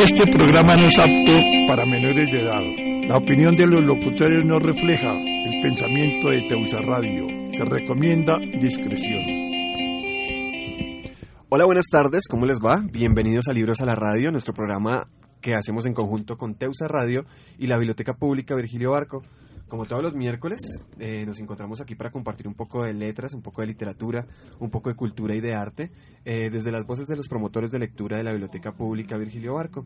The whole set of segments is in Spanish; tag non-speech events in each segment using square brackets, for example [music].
Este programa no es apto para menores de edad. La opinión de los locutores no refleja el pensamiento de Teusa Radio. Se recomienda discreción. Hola, buenas tardes, ¿cómo les va? Bienvenidos a Libros a la Radio, nuestro programa que hacemos en conjunto con Teusa Radio y la Biblioteca Pública Virgilio Barco. Como todos los miércoles, eh, nos encontramos aquí para compartir un poco de letras, un poco de literatura, un poco de cultura y de arte, eh, desde las voces de los promotores de lectura de la Biblioteca Pública Virgilio Barco.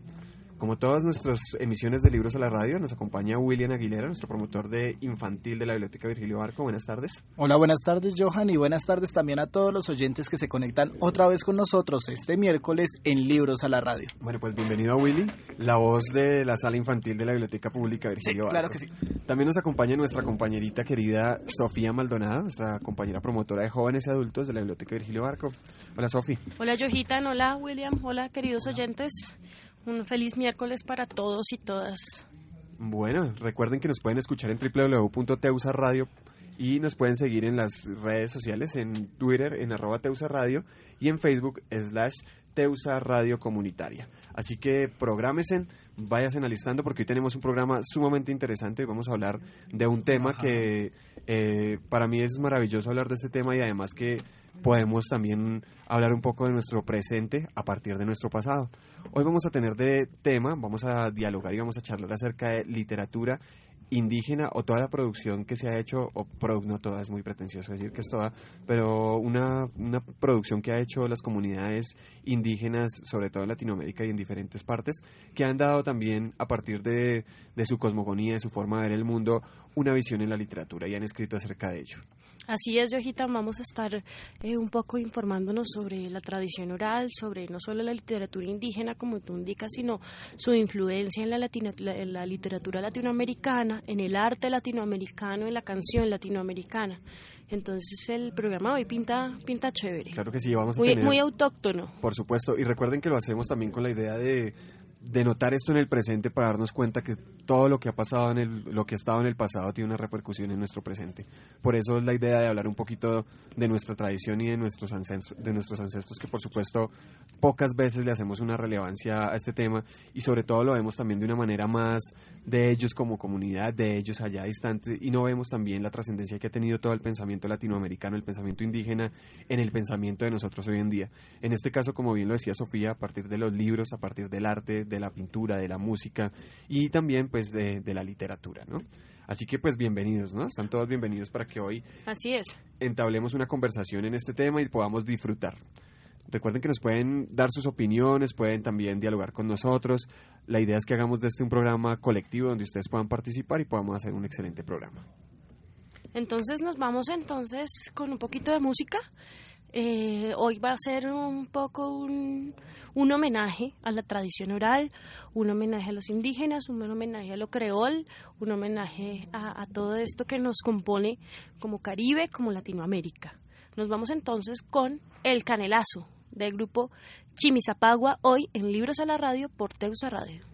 Como todas nuestras emisiones de libros a la radio, nos acompaña William Aguilera, nuestro promotor de infantil de la Biblioteca Virgilio Barco. Buenas tardes. Hola, buenas tardes, Johan, y buenas tardes también a todos los oyentes que se conectan otra vez con nosotros este miércoles en Libros a la radio. Bueno, pues bienvenido a Willy, la voz de la sala infantil de la Biblioteca Pública Virgilio sí, Barco. Claro que sí. También nos acompaña nuestra compañerita querida Sofía Maldonado, nuestra compañera promotora de jóvenes y adultos de la Biblioteca Virgilio Barco. Hola, Sofía. Hola, Johitan. Hola, William. Hola, queridos oyentes. Un feliz miércoles para todos y todas. Bueno, recuerden que nos pueden escuchar en www.teusaradio y nos pueden seguir en las redes sociales, en Twitter, en arroba Teusa Radio y en Facebook, slash Teusa Radio Comunitaria. Así que prográmesen, váyanse analizando porque hoy tenemos un programa sumamente interesante. Vamos a hablar de un tema que eh, para mí es maravilloso hablar de este tema y además que podemos también hablar un poco de nuestro presente a partir de nuestro pasado. Hoy vamos a tener de tema, vamos a dialogar y vamos a charlar acerca de literatura indígena o toda la producción que se ha hecho, o no toda, es muy pretencioso decir que es toda, pero una, una producción que ha hecho las comunidades indígenas, sobre todo en Latinoamérica y en diferentes partes, que han dado también a partir de, de su cosmogonía, de su forma de ver el mundo, una visión en la literatura y han escrito acerca de ello. Así es, Yojita, vamos a estar eh, un poco informándonos sobre la tradición oral, sobre no solo la literatura indígena, como tú indicas, sino su influencia en la, latina, la, en la literatura latinoamericana, en el arte latinoamericano, en la canción latinoamericana. Entonces el programa hoy pinta, pinta chévere. Claro que sí, vamos a muy, tener, muy autóctono. Por supuesto, y recuerden que lo hacemos también con la idea de de notar esto en el presente para darnos cuenta que todo lo que ha pasado en el lo que ha estado en el pasado tiene una repercusión en nuestro presente. Por eso es la idea de hablar un poquito de nuestra tradición y de nuestros ancestros, de nuestros ancestros que por supuesto pocas veces le hacemos una relevancia a este tema y sobre todo lo vemos también de una manera más de ellos como comunidad, de ellos allá distantes y no vemos también la trascendencia que ha tenido todo el pensamiento latinoamericano, el pensamiento indígena en el pensamiento de nosotros hoy en día. En este caso, como bien lo decía Sofía, a partir de los libros, a partir del arte, de la pintura, de la música y también pues de, de, la literatura, ¿no? Así que pues bienvenidos, ¿no? Están todos bienvenidos para que hoy Así es. entablemos una conversación en este tema y podamos disfrutar. Recuerden que nos pueden dar sus opiniones, pueden también dialogar con nosotros. La idea es que hagamos de este un programa colectivo donde ustedes puedan participar y podamos hacer un excelente programa. Entonces nos vamos entonces con un poquito de música. Eh, hoy va a ser un poco un, un, homenaje a la tradición oral, un homenaje a los indígenas, un homenaje a lo creol, un homenaje a, a todo esto que nos compone como Caribe, como Latinoamérica. Nos vamos entonces con El Canelazo del grupo Chimisapagua, hoy en Libros a la Radio por Teusa Radio.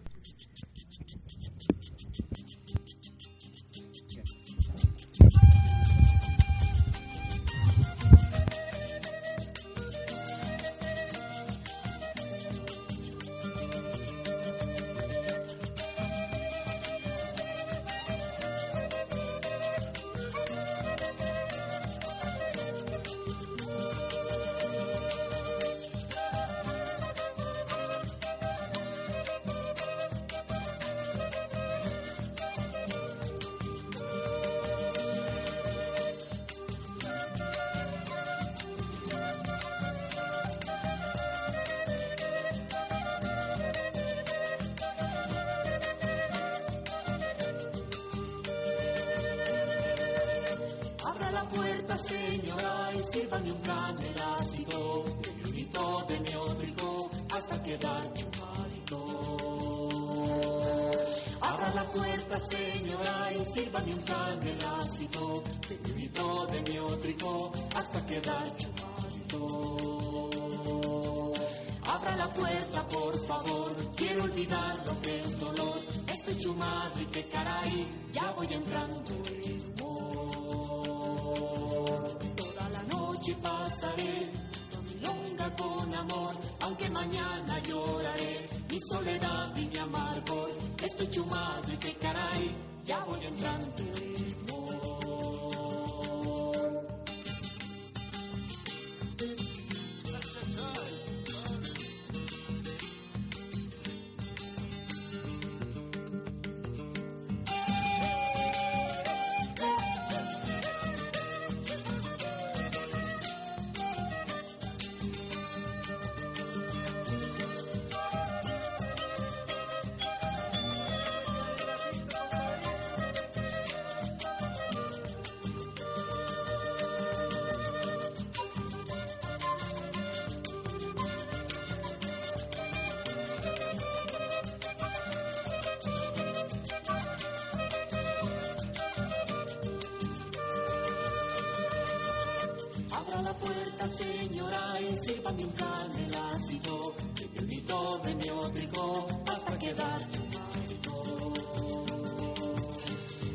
La puerta, señora, y sírvame un canelacito, el grito de mi otrico, hasta quedar chumadito.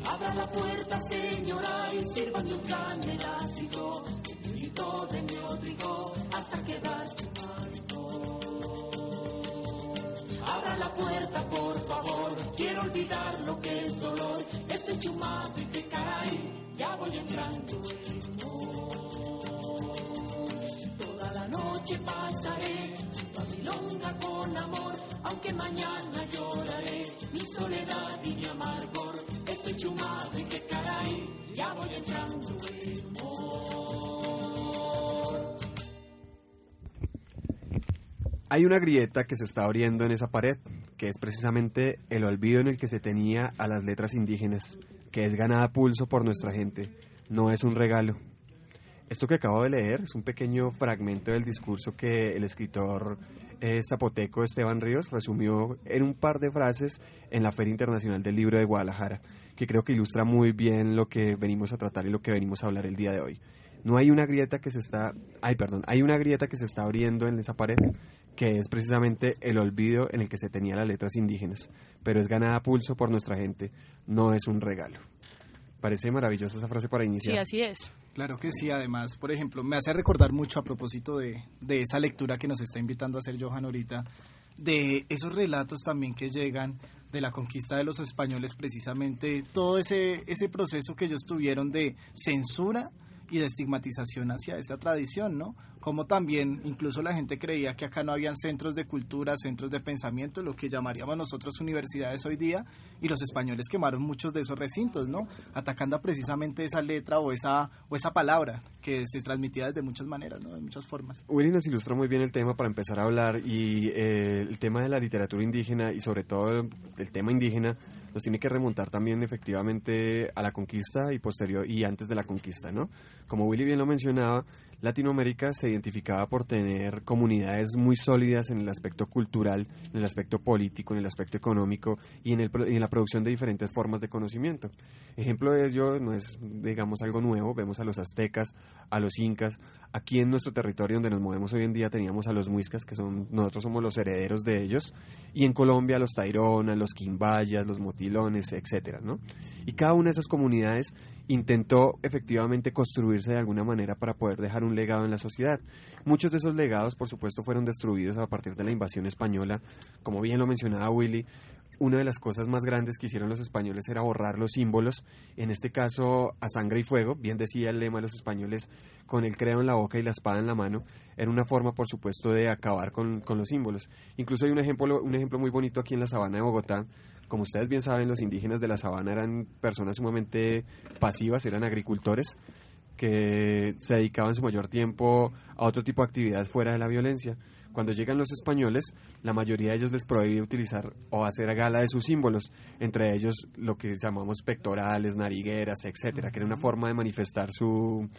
Abra la puerta, señora, y sírvame un canelacito, Hay una grieta que se está abriendo en esa pared, que es precisamente el olvido en el que se tenía a las letras indígenas, que es ganada pulso por nuestra gente, no es un regalo. Esto que acabo de leer es un pequeño fragmento del discurso que el escritor eh, zapoteco Esteban Ríos resumió en un par de frases en la Feria Internacional del Libro de Guadalajara, que creo que ilustra muy bien lo que venimos a tratar y lo que venimos a hablar el día de hoy. No hay una grieta que se está, ay perdón, hay una grieta que se está abriendo en esa pared que es precisamente el olvido en el que se tenía las letras indígenas, pero es ganada a pulso por nuestra gente, no es un regalo. Parece maravillosa esa frase para iniciar. Sí, así es. Claro que sí, además, por ejemplo, me hace recordar mucho a propósito de, de esa lectura que nos está invitando a hacer Johan ahorita, de esos relatos también que llegan de la conquista de los españoles, precisamente todo ese, ese proceso que ellos tuvieron de censura y de estigmatización hacia esa tradición, ¿no? Como también incluso la gente creía que acá no habían centros de cultura, centros de pensamiento, lo que llamaríamos nosotros universidades hoy día, y los españoles quemaron muchos de esos recintos, ¿no? Atacando precisamente esa letra o esa, o esa palabra que se transmitía de muchas maneras, ¿no? De muchas formas. Willy nos ilustra muy bien el tema para empezar a hablar y eh, el tema de la literatura indígena y sobre todo el tema indígena nos tiene que remontar también efectivamente a la conquista y posterior y antes de la conquista, ¿no? Como Willy bien lo mencionaba, Latinoamérica se identificaba por tener comunidades muy sólidas en el aspecto cultural, en el aspecto político, en el aspecto económico y en, el, en la producción de diferentes formas de conocimiento. Ejemplo de ello no es, digamos, algo nuevo, vemos a los aztecas, a los incas, aquí en nuestro territorio donde nos movemos hoy en día teníamos a los muiscas, que son, nosotros somos los herederos de ellos, y en Colombia los taironas, los quimbayas, los etcétera, ¿no? Y cada una de esas comunidades intentó efectivamente construirse de alguna manera para poder dejar un legado en la sociedad. Muchos de esos legados, por supuesto, fueron destruidos a partir de la invasión española. Como bien lo mencionaba Willy, una de las cosas más grandes que hicieron los españoles era borrar los símbolos, en este caso a sangre y fuego, bien decía el lema de los españoles, con el creo en la boca y la espada en la mano, era una forma, por supuesto, de acabar con, con los símbolos. Incluso hay un ejemplo, un ejemplo muy bonito aquí en la sabana de Bogotá, como ustedes bien saben, los indígenas de la sabana eran personas sumamente pasivas, eran agricultores que se dedicaban su mayor tiempo a otro tipo de actividades fuera de la violencia. Cuando llegan los españoles, la mayoría de ellos les prohíbe utilizar o hacer gala de sus símbolos, entre ellos lo que llamamos pectorales, narigueras, etcétera, que era una forma de manifestar su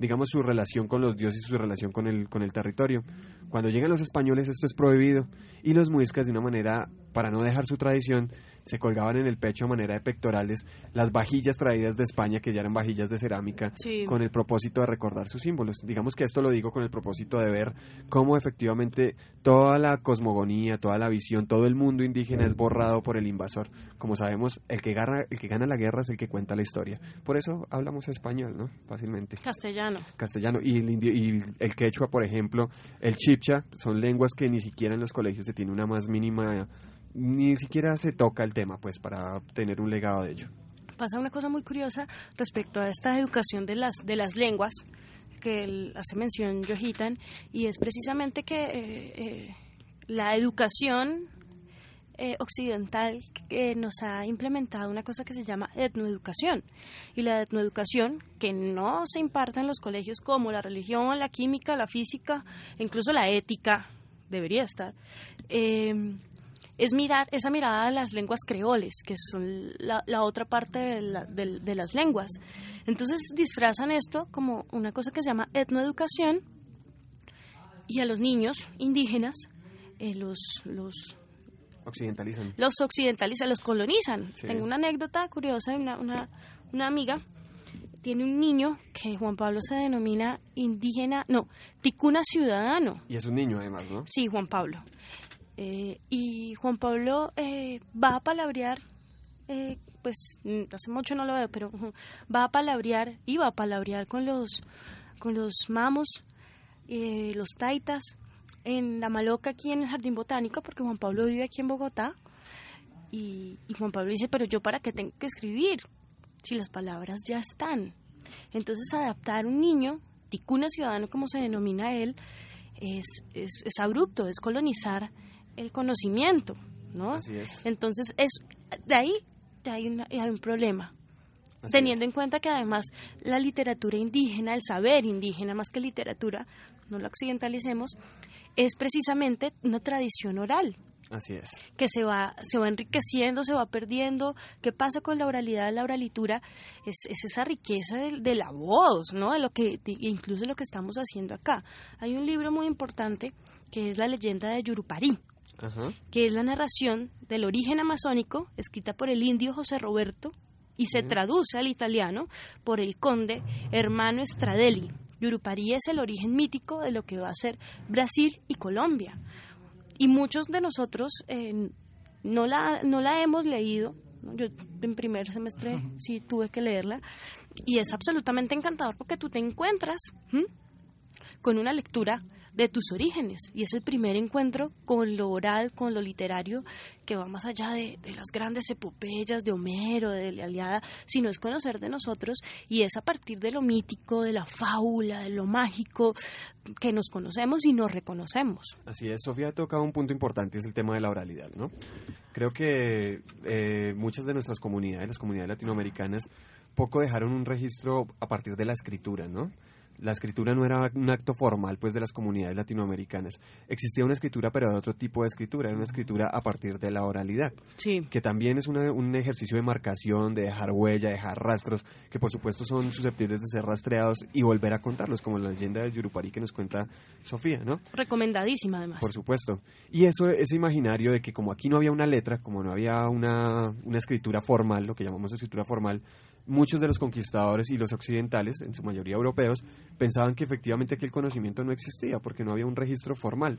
digamos su relación con los dioses y su relación con el con el territorio. Cuando llegan los españoles esto es prohibido y los muiscas de una manera para no dejar su tradición, se colgaban en el pecho a manera de pectorales las vajillas traídas de España, que ya eran vajillas de cerámica, Sí. con el propósito de recordar sus símbolos. Digamos que esto lo digo con el propósito de ver cómo efectivamente toda la cosmogonía, toda la visión, todo el mundo indígena es borrado por el invasor. Como sabemos, el que gana, el que gana la guerra es el que cuenta la historia. Por eso hablamos español, ¿no? Fácilmente Castellano. castellano y el, indio- y el quechua, por ejemplo, el chipcha, son lenguas que ni siquiera en los colegios se tiene una más mínima, ni siquiera se toca el tema, pues, para tener un legado de ello. Pasa una cosa muy curiosa respecto a esta educación de las, de las lenguas que hace mención Johitan, y es precisamente que eh, eh, la educación eh, occidental eh, nos ha implementado una cosa que se llama etnoeducación. Y la etnoeducación, que no se imparte en los colegios como la religión, la química, la física, incluso la ética, debería estar, es mirar esa mirada a las lenguas creoles, que son la, la otra parte de, la- de las lenguas. Entonces disfrazan esto como una cosa que se llama etnoeducación y a los niños indígenas eh, los, los, Occidentalizan. los occidentalizan, los colonizan. Sí. Tengo una anécdota curiosa de una, una, una amiga. Tiene un niño que Juan Pablo se denomina indígena, no, ticuna ciudadano. Y es un niño, además, ¿no? Sí, Juan Pablo. Eh, y Juan Pablo eh, va a palabrear, eh, pues hace mucho no lo veo, pero [laughs] va a palabrear, iba a palabrear con los, con los mamos, eh, los taitas, en la maloca aquí en el Jardín Botánico, porque Juan Pablo vive aquí en Bogotá. Y, y Juan Pablo dice, pero yo para qué tengo que escribir si las palabras ya están. Entonces adaptar un niño, ticuna ciudadano como se denomina él, es, es, es abrupto, es colonizar el conocimiento, ¿no? Así es. Entonces, es, de ahí ahí una- hay un problema. Así Teniendo es. en cuenta que además la literatura indígena, el saber indígena más que literatura, no lo occidentalicemos, es precisamente una tradición oral Así es. que se va, se va enriqueciendo, se va perdiendo. ¿Qué pasa con la oralidad, la oralitura? Es, es esa riqueza de, de la voz, ¿no? De lo que, de- incluso lo que estamos haciendo acá. Hay un libro muy importante que es La leyenda de Yurupari, Ajá. que es la narración del origen amazónico, escrita por el indio José Roberto, y se traduce al italiano por el conde hermano Stradelli. Yurupari es el origen mítico de lo que va a ser Brasil y Colombia. Y muchos de nosotros eh, no, la, no la hemos leído. Yo en primer semestre sí tuve que leerla. Y es absolutamente encantador porque tú te encuentras con una lectura de tus orígenes y es el primer encuentro con lo oral, con lo literario, que va más allá de, de las grandes epopeyas de Homero, de la Iliada, sino es conocer de nosotros y es a partir de lo mítico, de la fábula, de lo mágico, que nos conocemos y nos reconocemos. Así es, Sofía ha tocado un punto importante, es el tema de la oralidad, ¿no? Creo que eh, muchas de nuestras comunidades, las comunidades latinoamericanas, poco dejaron un registro a partir de la escritura, ¿no? La escritura no era un acto formal, pues, de las comunidades latinoamericanas. Existía una escritura, pero de otro tipo de escritura, era una escritura a partir de la oralidad Sí. que también es una- un ejercicio de marcación, de dejar huella, de dejar rastros, que por supuesto son susceptibles de ser rastreados y volver a contarlos, como la leyenda del Yurupari que nos cuenta Sofía, ¿no? Recomendadísima además. Por supuesto. Y eso, ese imaginario de que como aquí no había una letra, como no había una, una escritura formal, lo que llamamos escritura formal, muchos de los conquistadores y los occidentales, en su mayoría europeos, pensaban que efectivamente aquí el conocimiento no existía, porque no había un registro formal.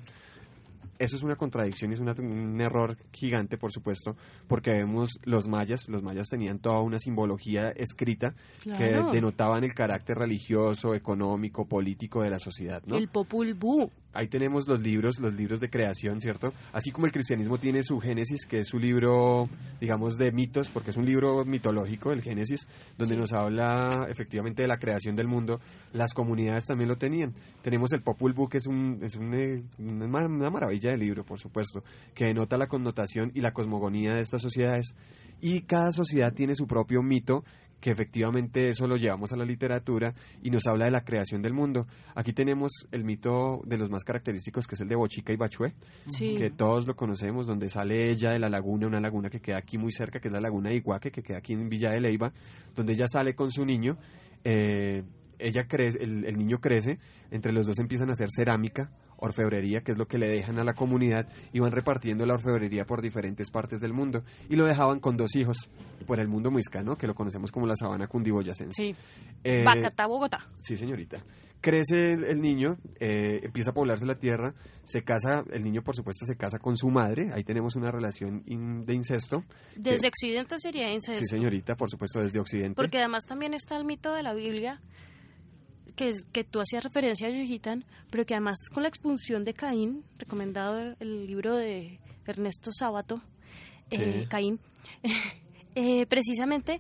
Eso es una contradicción y es una- un error gigante, por supuesto, porque vemos los mayas, los mayas tenían toda una simbología escrita Claro. que denotaban el carácter religioso, económico, político de la sociedad, ¿no? El Vuh. Ahí tenemos los libros, los libros de creación, ¿cierto? Así como el cristianismo tiene su Génesis, que es su libro, digamos, de mitos, porque es un libro mitológico, el Génesis, donde nos habla efectivamente de la creación del mundo, las comunidades también lo tenían. Tenemos el Popul Vuh, que es, un, es un, eh, una, mar- una maravilla de libro, por supuesto, que denota la connotación y la cosmogonía de estas sociedades. Y cada sociedad tiene su propio mito que efectivamente eso lo llevamos a la literatura y nos habla de la creación del mundo. Aquí tenemos el mito de los más característicos, que es el de Bochica y Bachué, Sí. que todos lo conocemos, donde sale ella de la laguna, una laguna que queda aquí muy cerca, que es la laguna de Iguaque, que queda aquí en Villa de Leiva, donde ella sale con su niño, eh, ella crece, el, el niño crece, entre los dos empiezan a hacer cerámica, orfebrería, que es lo que le dejan a la comunidad, iban repartiendo la orfebrería por diferentes partes del mundo y lo dejaban con dos hijos por el mundo muiscano, que lo conocemos como la sabana cundiboyacense. Sí. Eh, Bacatá, Bogotá. Sí, señorita. Crece el, el niño, eh, empieza a poblarse la tierra, se casa, el niño por supuesto se casa con su madre, ahí tenemos una relación in- de incesto. Desde que- Occidente sería incesto. Sí, señorita, por supuesto desde Occidente. Porque además también está el mito de la Biblia, que, que tú hacías referencia a Yojitan, pero que además con la expulsión de Caín, recomendado el libro de Ernesto Sábato, eh. Caín, [laughs] eh, precisamente,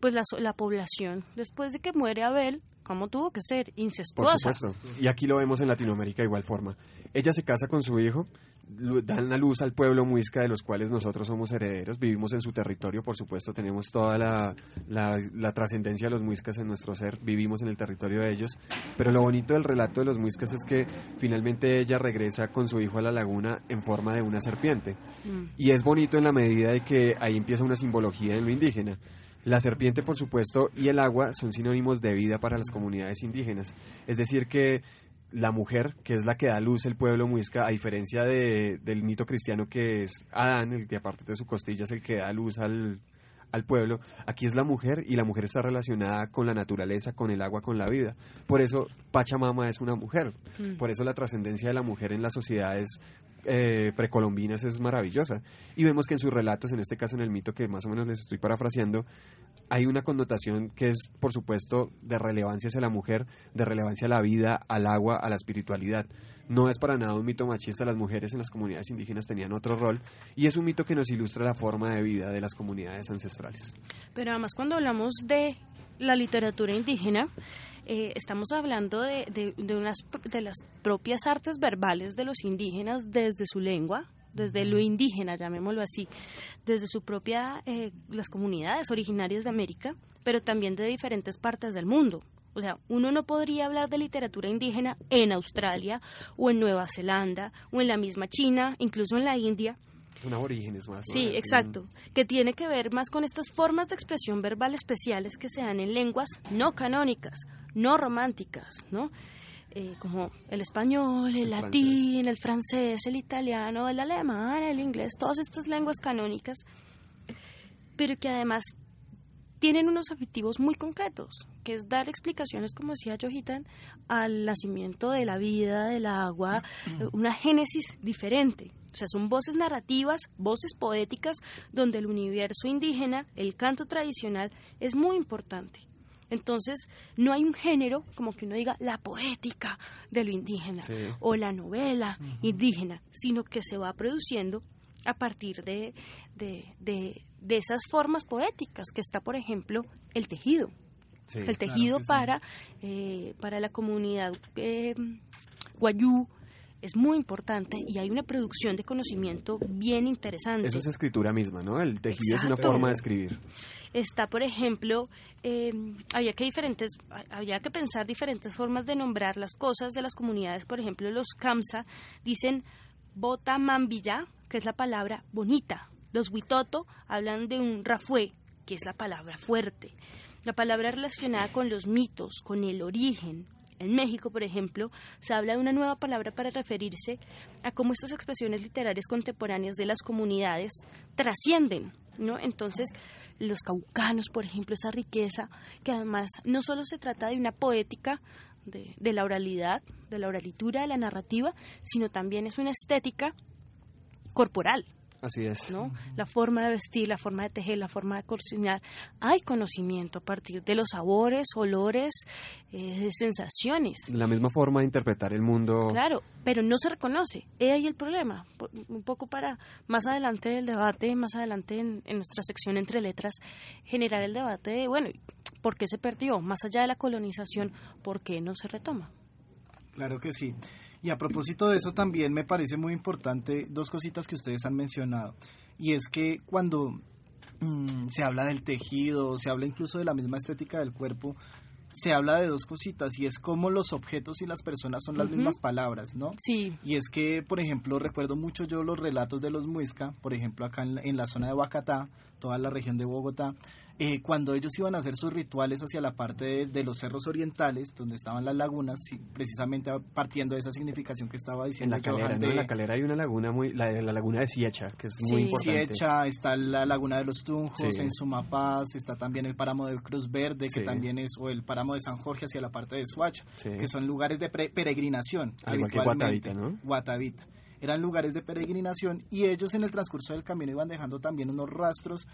pues la, la población, después de que muere Abel, ¿cómo tuvo que ser? Por Incestuosa. supuesto. Y aquí lo vemos en Latinoamérica de igual forma. Ella se casa con su hijo, dan la luz al pueblo muisca de los cuales nosotros somos herederos, vivimos en su territorio, por supuesto, tenemos toda la, la- la trascendencia de los muiscas en nuestro ser, vivimos en el territorio de ellos, pero lo bonito del relato de los muiscas es que finalmente ella regresa con su hijo a la laguna en forma de una serpiente. Mm. Y es bonito en la medida de que ahí empieza una simbología en lo indígena. La serpiente, por supuesto, y el agua son sinónimos de vida para las comunidades indígenas. Es decir, que la mujer, que es la que da luz el pueblo muisca, a diferencia de- del mito cristiano que es Adán, el que aparte de su costilla es el que da luz al, al pueblo, aquí es la mujer y la mujer está relacionada con la naturaleza, con el agua, con la vida. Por eso Pachamama es una mujer. Mm. Por eso la trascendencia de la mujer en las sociedades eh, precolombinas es maravillosa. Y vemos que en sus relatos, en este caso en el mito que más o menos les estoy parafraseando, hay una connotación que es, por supuesto, de relevancia hacia la mujer, de relevancia a la vida, al agua, a la espiritualidad. No es para nada un mito machista, las mujeres en las comunidades indígenas tenían otro rol y es un mito que nos ilustra la forma de vida de las comunidades ancestrales. Pero además cuando hablamos de la literatura indígena, eh, estamos hablando de, de, de unas, de las propias artes verbales de los indígenas desde su lengua, desde lo indígena, llamémoslo así, desde su propia, eh, las comunidades originarias de América, pero también de diferentes partes del mundo. O sea, uno no podría hablar de literatura indígena en Australia o en Nueva Zelanda o en la misma China, incluso en la India, Son aborígenes más. Sí, exacto. Que tiene que ver más con estas formas de expresión verbal especiales que se dan en lenguas no canónicas, no románticas, ¿no? Eh, como el español, el, El latín, el francés, el italiano, el alemán, el inglés, todas estas lenguas canónicas, pero que además tienen unos objetivos muy concretos, que es dar explicaciones, como decía Johitan, al nacimiento de la vida, del agua, [clears throat] una génesis diferente. O sea, son voces narrativas, voces poéticas, donde el universo indígena, el canto tradicional, es muy importante. Entonces, no hay un género como que uno diga la poética de lo indígena Sí. o la novela indígena, sino que se va produciendo a partir de, de, de- de esas formas poéticas, que está, por ejemplo, el tejido. Sí. el tejido sí. para, eh, para la comunidad eh, guayú es muy importante y hay una producción de conocimiento bien interesante. Eso es escritura misma, ¿no? El tejido es una forma de escribir. Está, por ejemplo, eh, había que diferentes, había que pensar diferentes formas de nombrar las cosas de las comunidades. Por ejemplo, los Kamsa dicen bota mambilla, que es la palabra bonita. Los Huitoto hablan de un rafué, que es la palabra fuerte. La palabra relacionada con los mitos, con el origen. En México, por ejemplo, se habla de una nueva palabra para referirse a cómo estas expresiones literarias contemporáneas de las comunidades trascienden, ¿no? Entonces, los caucanos, por ejemplo, esa riqueza, que además no solo se trata de una poética de, de la oralidad, de la oralitura, de la narrativa, sino también es una estética corporal, Así es. ¿no? La forma de vestir, la forma de tejer, la forma de cocinar. Hay conocimiento a partir de los sabores, olores, eh, sensaciones. La misma forma de interpretar el mundo. Claro, pero no se reconoce. He ahí el problema. Un poco para más adelante del debate, más adelante en, en nuestra sección entre letras, generar el debate de, bueno, ¿por qué se perdió? Más allá de la colonización, ¿por qué no se retoma? Claro que sí. Y a propósito de eso también me parece muy importante dos cositas que ustedes han mencionado. Y es que cuando mm, se habla del tejido, se habla incluso de la misma estética del cuerpo, se habla de dos cositas y es cómo los objetos y las personas son las mismas palabras, ¿no? Sí, Y es que, por ejemplo, recuerdo mucho yo los relatos de los muisca, por ejemplo, acá en la, en la zona de Huacatá, toda la región de Bogotá, eh, cuando ellos iban a hacer sus rituales hacia la parte de, de los cerros orientales, donde estaban las lagunas, sí, precisamente partiendo de esa significación que estaba En diciendo la calera, ¿no? En la calera hay una laguna muy, la, la laguna de Siecha, que es muy Sí. importante. Siecha, está la Laguna de los Tunjos, Sí. en Sumapaz, está también el páramo de Cruz Verde, que Sí. también es, o el páramo de San Jorge hacia la parte de Suacha, Sí. que son lugares de pre- peregrinación. Al igual que habitualmente. Guatavita, ¿no? Guatavita. Eran lugares de peregrinación y ellos en el transcurso del camino iban dejando también unos rastros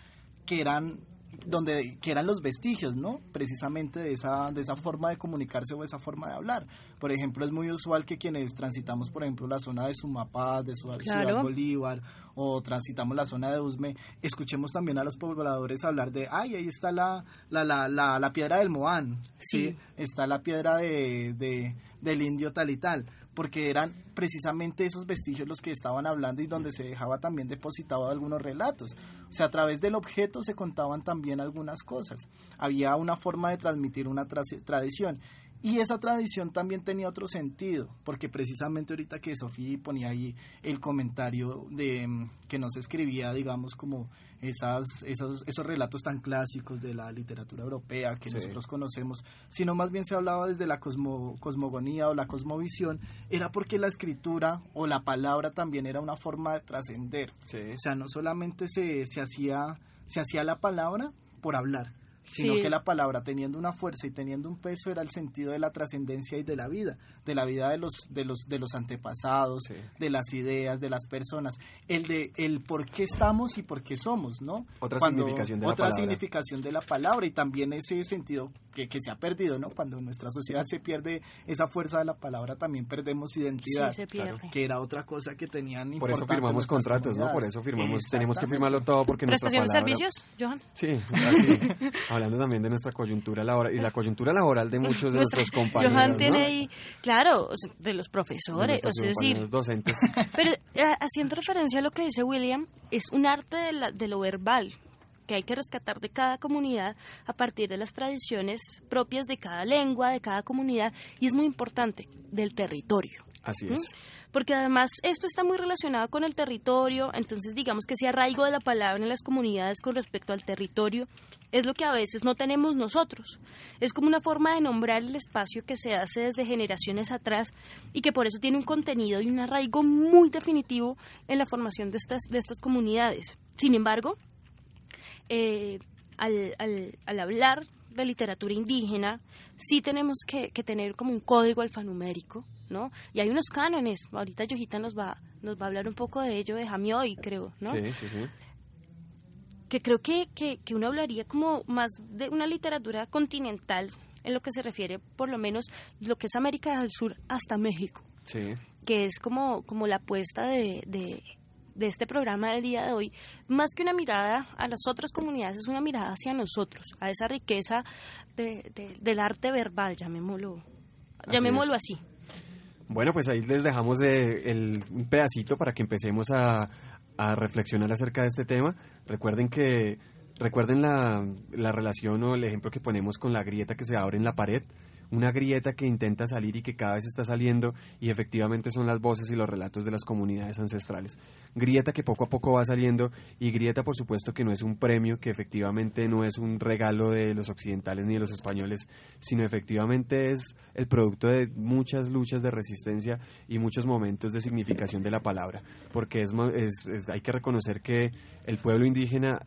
que eran donde que eran los vestigios, ¿no? Precisamente de esa de esa forma de comunicarse o esa forma de hablar. Por ejemplo, es muy usual que quienes transitamos, por ejemplo, la zona de Sumapaz, de Ciudad, Claro. Bolívar o transitamos la zona de Usme, escuchemos también a los pobladores hablar de, ay, ahí está la la, la, la, la piedra del Moán, Sí. ¿sí? Está la piedra de, de- del indio tal y tal porque eran precisamente esos vestigios los que estaban hablando y donde se dejaba también depositado algunos relatos. O sea, a través del objeto se contaban también algunas cosas. Había una forma de transmitir una tradición. Y esa tradición también tenía otro sentido, porque precisamente ahorita que Sofía ponía ahí el comentario de mm, que nos escribía, digamos, como esas, esos, esos relatos tan clásicos de la literatura europea que Sí. nosotros conocemos, sino más bien se hablaba desde la cosmo- cosmogonía o la cosmovisión, era porque la escritura o la palabra también era una forma de trascender. Sí. O sea, no solamente se, se, hacía, se hacía la palabra por hablar, sino Sí. que la palabra teniendo una fuerza y teniendo un peso era el sentido de la trascendencia y de la vida, de la vida de los, de los, de los antepasados, Sí. de las ideas, de las personas, el de el por qué estamos y por qué somos, ¿no? Otra significación de la otra palabra. significación de la palabra y también ese sentido que, que se ha perdido, ¿no? Cuando en nuestra sociedad se pierde esa fuerza de la palabad, también perdemos identidad. Sí, se pierde. que era otra cosa que tenían Por eso firmamos contratos, ¿no? Por eso firmamos, tenemos que firmarlo todo porque nuestra ¿Prestación de palabra... servicios, Johan? Sí, así, [laughs] hablando también de nuestra coyuntura laboral y la coyuntura laboral de muchos de Nuestra- nuestros compañeros, Johan ¿no? tiene ahí, claro, o sea, de los De profesores, o nuestros sea, es decir, compañeros docentes. [laughs] Pero eh, haciendo referencia a lo que dice William, es un arte de, la- de lo verbal que hay que rescatar de cada comunidad a partir de las tradiciones propias de cada lengua, de cada comunidad, y es muy importante, del territorio. Así ¿Mm? es. Porque además esto está muy relacionado con el territorio, entonces digamos que ese arraigo de la palabra en las comunidades con respecto al territorio es lo que a veces no tenemos nosotros. Es como una forma de nombrar el espacio que se hace desde generaciones atrás y que por eso tiene un contenido y un arraigo muy definitivo en la formación de estas, de estas comunidades. Sin embargo, eh, al, al- al hablar de literatura indígena, sí tenemos que, que tener como un código alfanumérico, ¿no? Y hay unos cánones, ahorita Yojita nos va, nos va a hablar un poco de ello, de Jamioy, creo, ¿no? Sí, sí, sí. Que creo que, que, que uno hablaría como más de una literatura continental en lo que se refiere, por lo menos, lo que es América del Sur hasta México Sí, que es como, como la apuesta de, de, de este programa del día de hoy, más que una mirada a las otras comunidades, es una mirada hacia nosotros, a esa riqueza de- de- del arte verbal, llamémoslo, Así llamémoslo es. así. Bueno, pues ahí les dejamos de el- un pedacito para que empecemos a, a reflexionar acerca de este tema. Recuerden que recuerden la, la relación o el ejemplo que ponemos con la grieta que se abre en la pared. Una grieta que intenta salir y que cada vez está saliendo y efectivamente son las voces y los relatos de las comunidades ancestrales. Grieta que poco a poco va saliendo y grieta por supuesto que no es un premio, que efectivamente no es un regalo de los occidentales ni de los españoles, sino efectivamente es el producto de muchas luchas de resistencia y muchos momentos de significación de la palabra, porque es, es- hay que reconocer que el pueblo indígena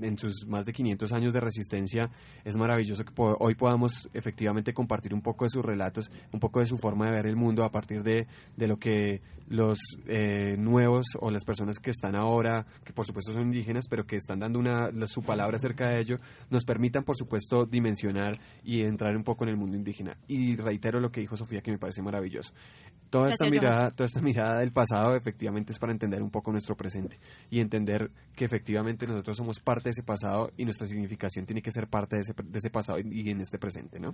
en sus más de 500 años de resistencia es maravilloso que po- hoy podamos efectivamente compartir un poco de sus relatos, un poco de su forma de ver el mundo a partir de, de lo que los eh, nuevos o las personas que están ahora, que por supuesto son indígenas, pero que están dando una, la- su palabra acerca de ello, nos permitan por supuesto dimensionar y entrar un poco en el mundo indígena. Y reitero lo que dijo Sofía que me parece maravilloso. Toda esta mirada, toda esta mirada del pasado efectivamente es para entender un poco nuestro presente y entender que efectivamente nosotros somos parte ese pasado y nuestra significación tiene que ser parte de ese, pasado y en este presente, ¿no?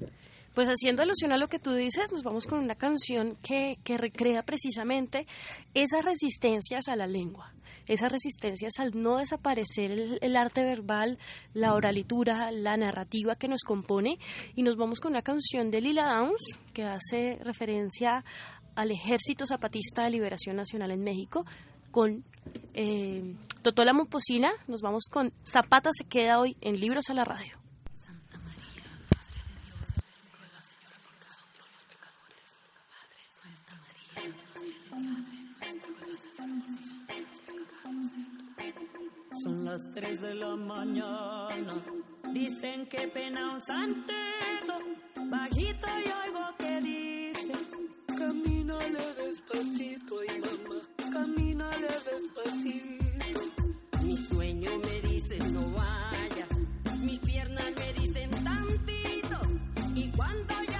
Pues haciendo alusión a lo que tú dices, nos vamos con una canción que, que recrea precisamente esas resistencias a la lengua, esas resistencias al no desaparecer el, el arte verbal, la oralitura, la narrativa que nos compone, y nos vamos con una canción de Lila Downs que hace referencia al Ejército Zapatista de Liberación Nacional en México con eh, Totó la Momposina, nos vamos con Zapata se queda hoy en Libros a la Radio. Son las tres de la mañana, dicen que pena un santero, bajito y oigo que dice, camínale despacito, ay mamá, camínale despacito. Mi sueño me dice no vaya, mis piernas me dicen tantito, y cuando ya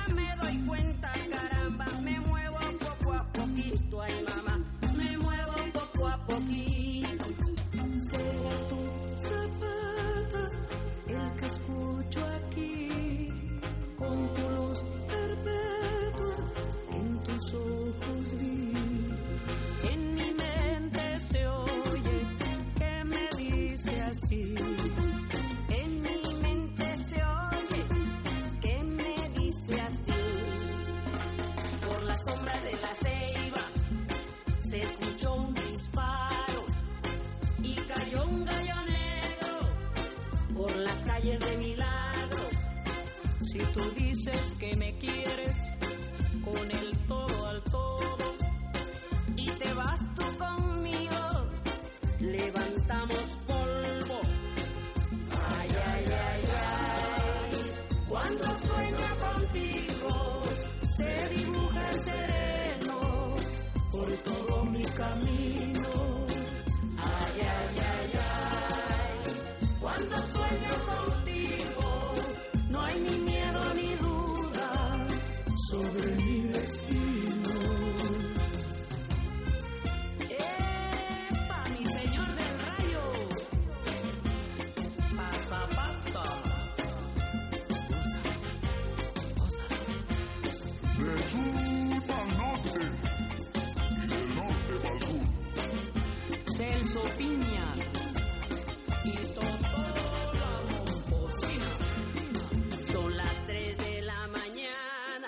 dices que me quieres con el todo al todo y te vas tú conmigo, levantamos y Totó la Momposina. Son las 3 de la mañana.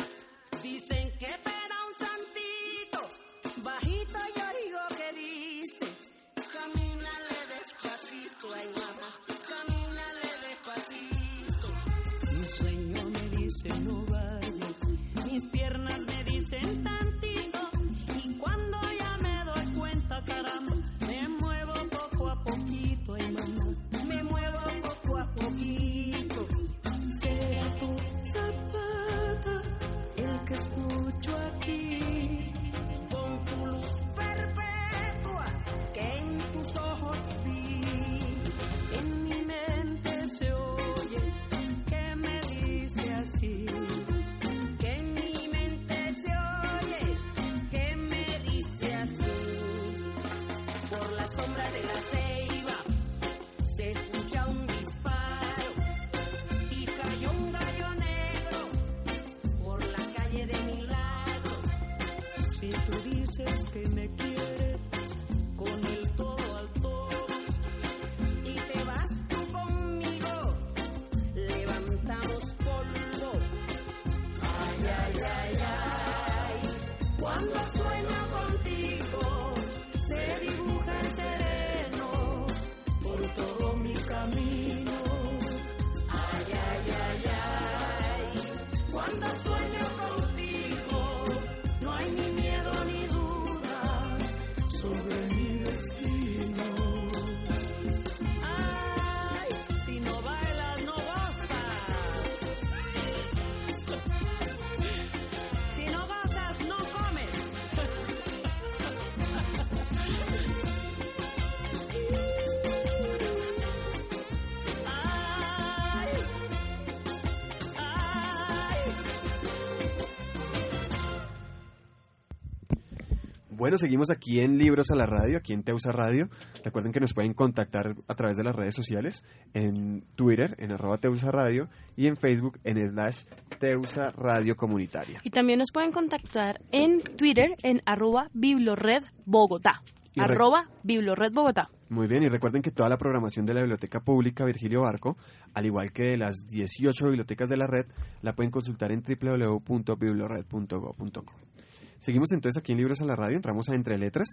Dicen que pena un santito. Bajito yo digo que dice. Camínale despacito, ay mamá. Camínale despacito. Mi sueño me dice no vayas. Mis piernas me dicen tantito. Que Bueno, seguimos aquí en Libros a la Radio, aquí en Teusa Radio. Recuerden que nos pueden contactar a través de las redes sociales, en Twitter, en arroba Teusa Radio, y en Facebook, en slash Teusa Radio Comunitaria. Y también nos pueden contactar en Twitter en arroba Biblored Bogotá. Y Arroba Biblored Bogotá. Muy bien, y recuerden que toda la programación de la Biblioteca Pública Virgilio Barco, al igual que de las 18 bibliotecas de la red, la pueden consultar en www.biblored.go.co. Seguimos entonces aquí en Libros a la Radio, entramos a Entre Letras.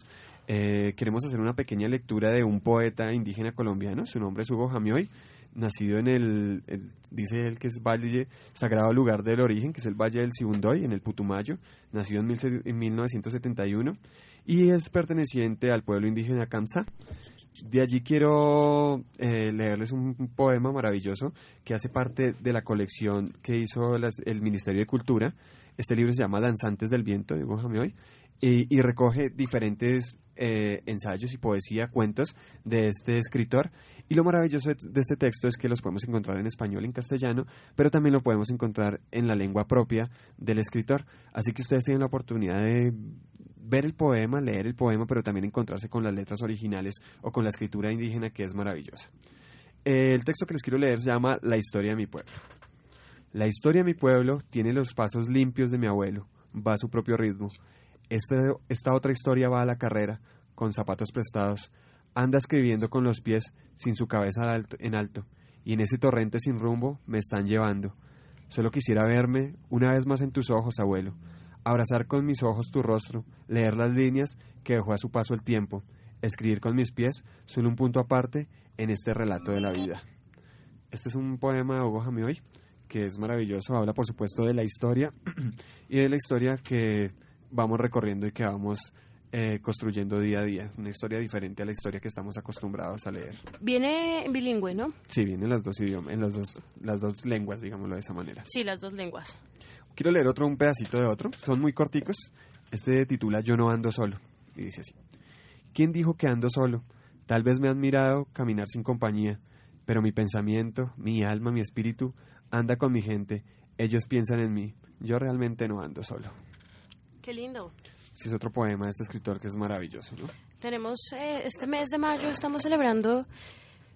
Eh, queremos hacer una pequeña lectura de un poeta indígena colombiano, su nombre es Hugo Jamioy, nacido en el, el- dice él que es Valle, sagrado lugar del origen, que es el Valle del Sibundoy, en el Putumayo, nacido en, mil en 1971, y es perteneciente al pueblo indígena Kamsa. De allí quiero eh, leerles un, poema maravilloso que hace parte de la colección que hizo el Ministerio de Cultura. Este libro se llama Danzantes del Viento de Hugo Jamioy y, recoge diferentes eh, ensayos y poesía, cuentos de este escritor. Y lo maravilloso de, este texto es que los podemos encontrar en español en castellano, pero también lo podemos encontrar en la lengua propia del escritor. Así que ustedes tienen la oportunidad de ver el poema, leer el poema, pero también encontrarse con las letras originales o con la escritura indígena que es maravillosa. El texto que les quiero leer se llama La historia de mi pueblo. La historia de mi pueblo tiene los pasos limpios de mi abuelo, va a su propio ritmo. Este- esta otra historia va a la carrera, con zapatos prestados, anda escribiendo con los pies sin su cabeza en alto, y en ese torrente sin rumbo me están llevando. Solo quisiera verme una vez más en tus ojos, abuelo, abrazar con mis ojos tu rostro, leer las líneas que dejó a su paso el tiempo, escribir con mis pies solo un punto aparte en este relato de la vida. Este es un poema de Hugo Jamioy que es maravilloso, habla por supuesto de la historia [clears throat] y de la historia que vamos recorriendo y que vamos eh, construyendo día a día, una historia diferente a la historia que estamos acostumbrados a leer. Viene bilingüe, ¿no? Sí, vienen las dos idiomas, en las dos, las dos lenguas, digámoslo de esa manera. Sí, las dos lenguas. Quiero leer otro, un pedacito de otro. Son muy corticos. Este titula Yo no ando solo. Y dice así. ¿Quién dijo que ando solo? Tal vez me han mirado caminar sin compañía, pero mi pensamiento, mi alma, mi espíritu anda con mi gente. Ellos piensan en mí. Yo realmente no ando solo. Qué lindo. Este es otro poema de este escritor que es maravilloso, ¿no? Tenemos eh, este mes de mayo, estamos celebrando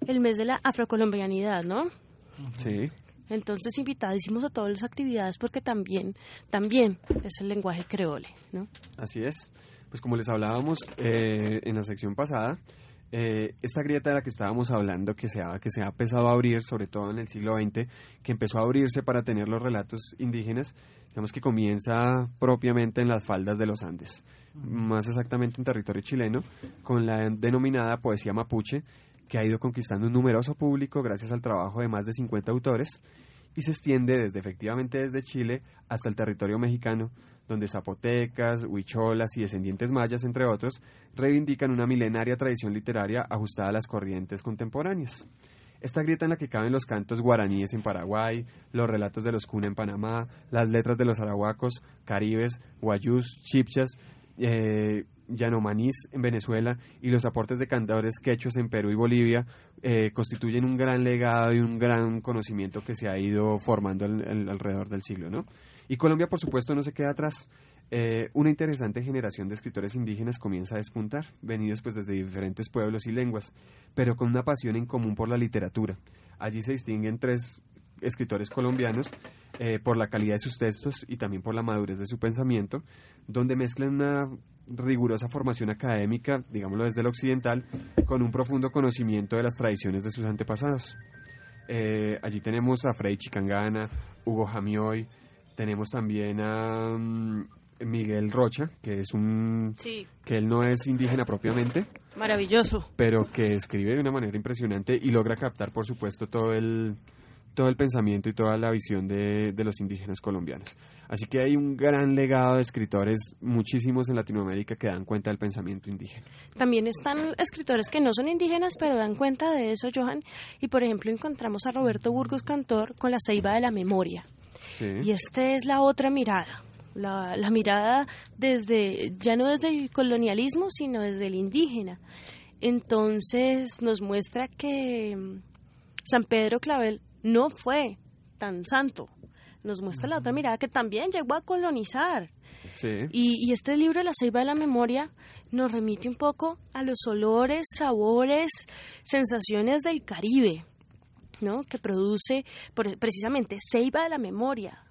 el mes de la afrocolombianidad, ¿no? Sí. Entonces invitadísimos a todas las actividades porque también, también es el lenguaje creole, ¿no? Así es. Pues como les hablábamos eh, en la sección pasada, eh, esta grieta de la que estábamos hablando, que se, ha, que se ha empezado a abrir, sobre todo en el siglo XX, que empezó a abrirse para tener los relatos indígenas, digamos que comienza propiamente en las faldas de los Andes, más exactamente en territorio chileno, con la denominada poesía mapuche, que ha ido conquistando un numeroso público gracias al trabajo de más de 50 autores y se extiende desde efectivamente desde Chile hasta el territorio mexicano, donde zapotecas, huicholas y descendientes mayas, entre otros, reivindican una milenaria tradición literaria ajustada a las corrientes contemporáneas. Esta grieta en la que caben los cantos guaraníes en Paraguay, los relatos de los cuna en Panamá, las letras de los arahuacos, caribes, guayús, chipchas, eh, yanomanís en Venezuela y los aportes de cantadores quechos en Perú y Bolivia eh, constituyen un gran legado y un gran conocimiento que se ha ido formando al- al- alrededor del siglo, ¿no? Y Colombia, por supuesto, no se queda atrás. Eh, una interesante generación de escritores indígenas comienza a despuntar, venidos pues desde diferentes pueblos y lenguas, pero con una pasión en común por la literatura. Allí se distinguen tres escritores colombianos eh, por la calidad de sus textos y también por la madurez de su pensamiento, donde mezclan una rigurosa formación académica, digámoslo desde el occidental, con un profundo conocimiento de las tradiciones de sus antepasados. Eh, allí tenemos a Frei Chicangana, Hugo Jamioy, tenemos también a mm, Miguel Rocha, que es un Sí, que él no es indígena propiamente, maravilloso. pero que escribe de una manera impresionante y logra captar, por supuesto, todo el todo el pensamiento y toda la visión de, de los indígenas colombianos. Así que hay un gran legado de escritores, muchísimos en Latinoamérica, que dan cuenta del pensamiento indígena. También están escritores que no son indígenas, pero dan cuenta de eso, Johan. Y por ejemplo, encontramos a Roberto Burgos Cantor con La Ceiba de la Memoria. Sí. Y esta es la otra mirada. La, la mirada desde, ya no desde el colonialismo, sino desde el indígena. Entonces nos muestra que mm, San Pedro Clavel no fue tan santo. Nos muestra la otra mirada que también llegó a colonizar. Sí. Y, y este libro, La Ceiba de la Memoria, nos remite un poco a los olores, sabores, sensaciones del Caribe, ¿no? Que produce por- precisamente Ceiba de la Memoria.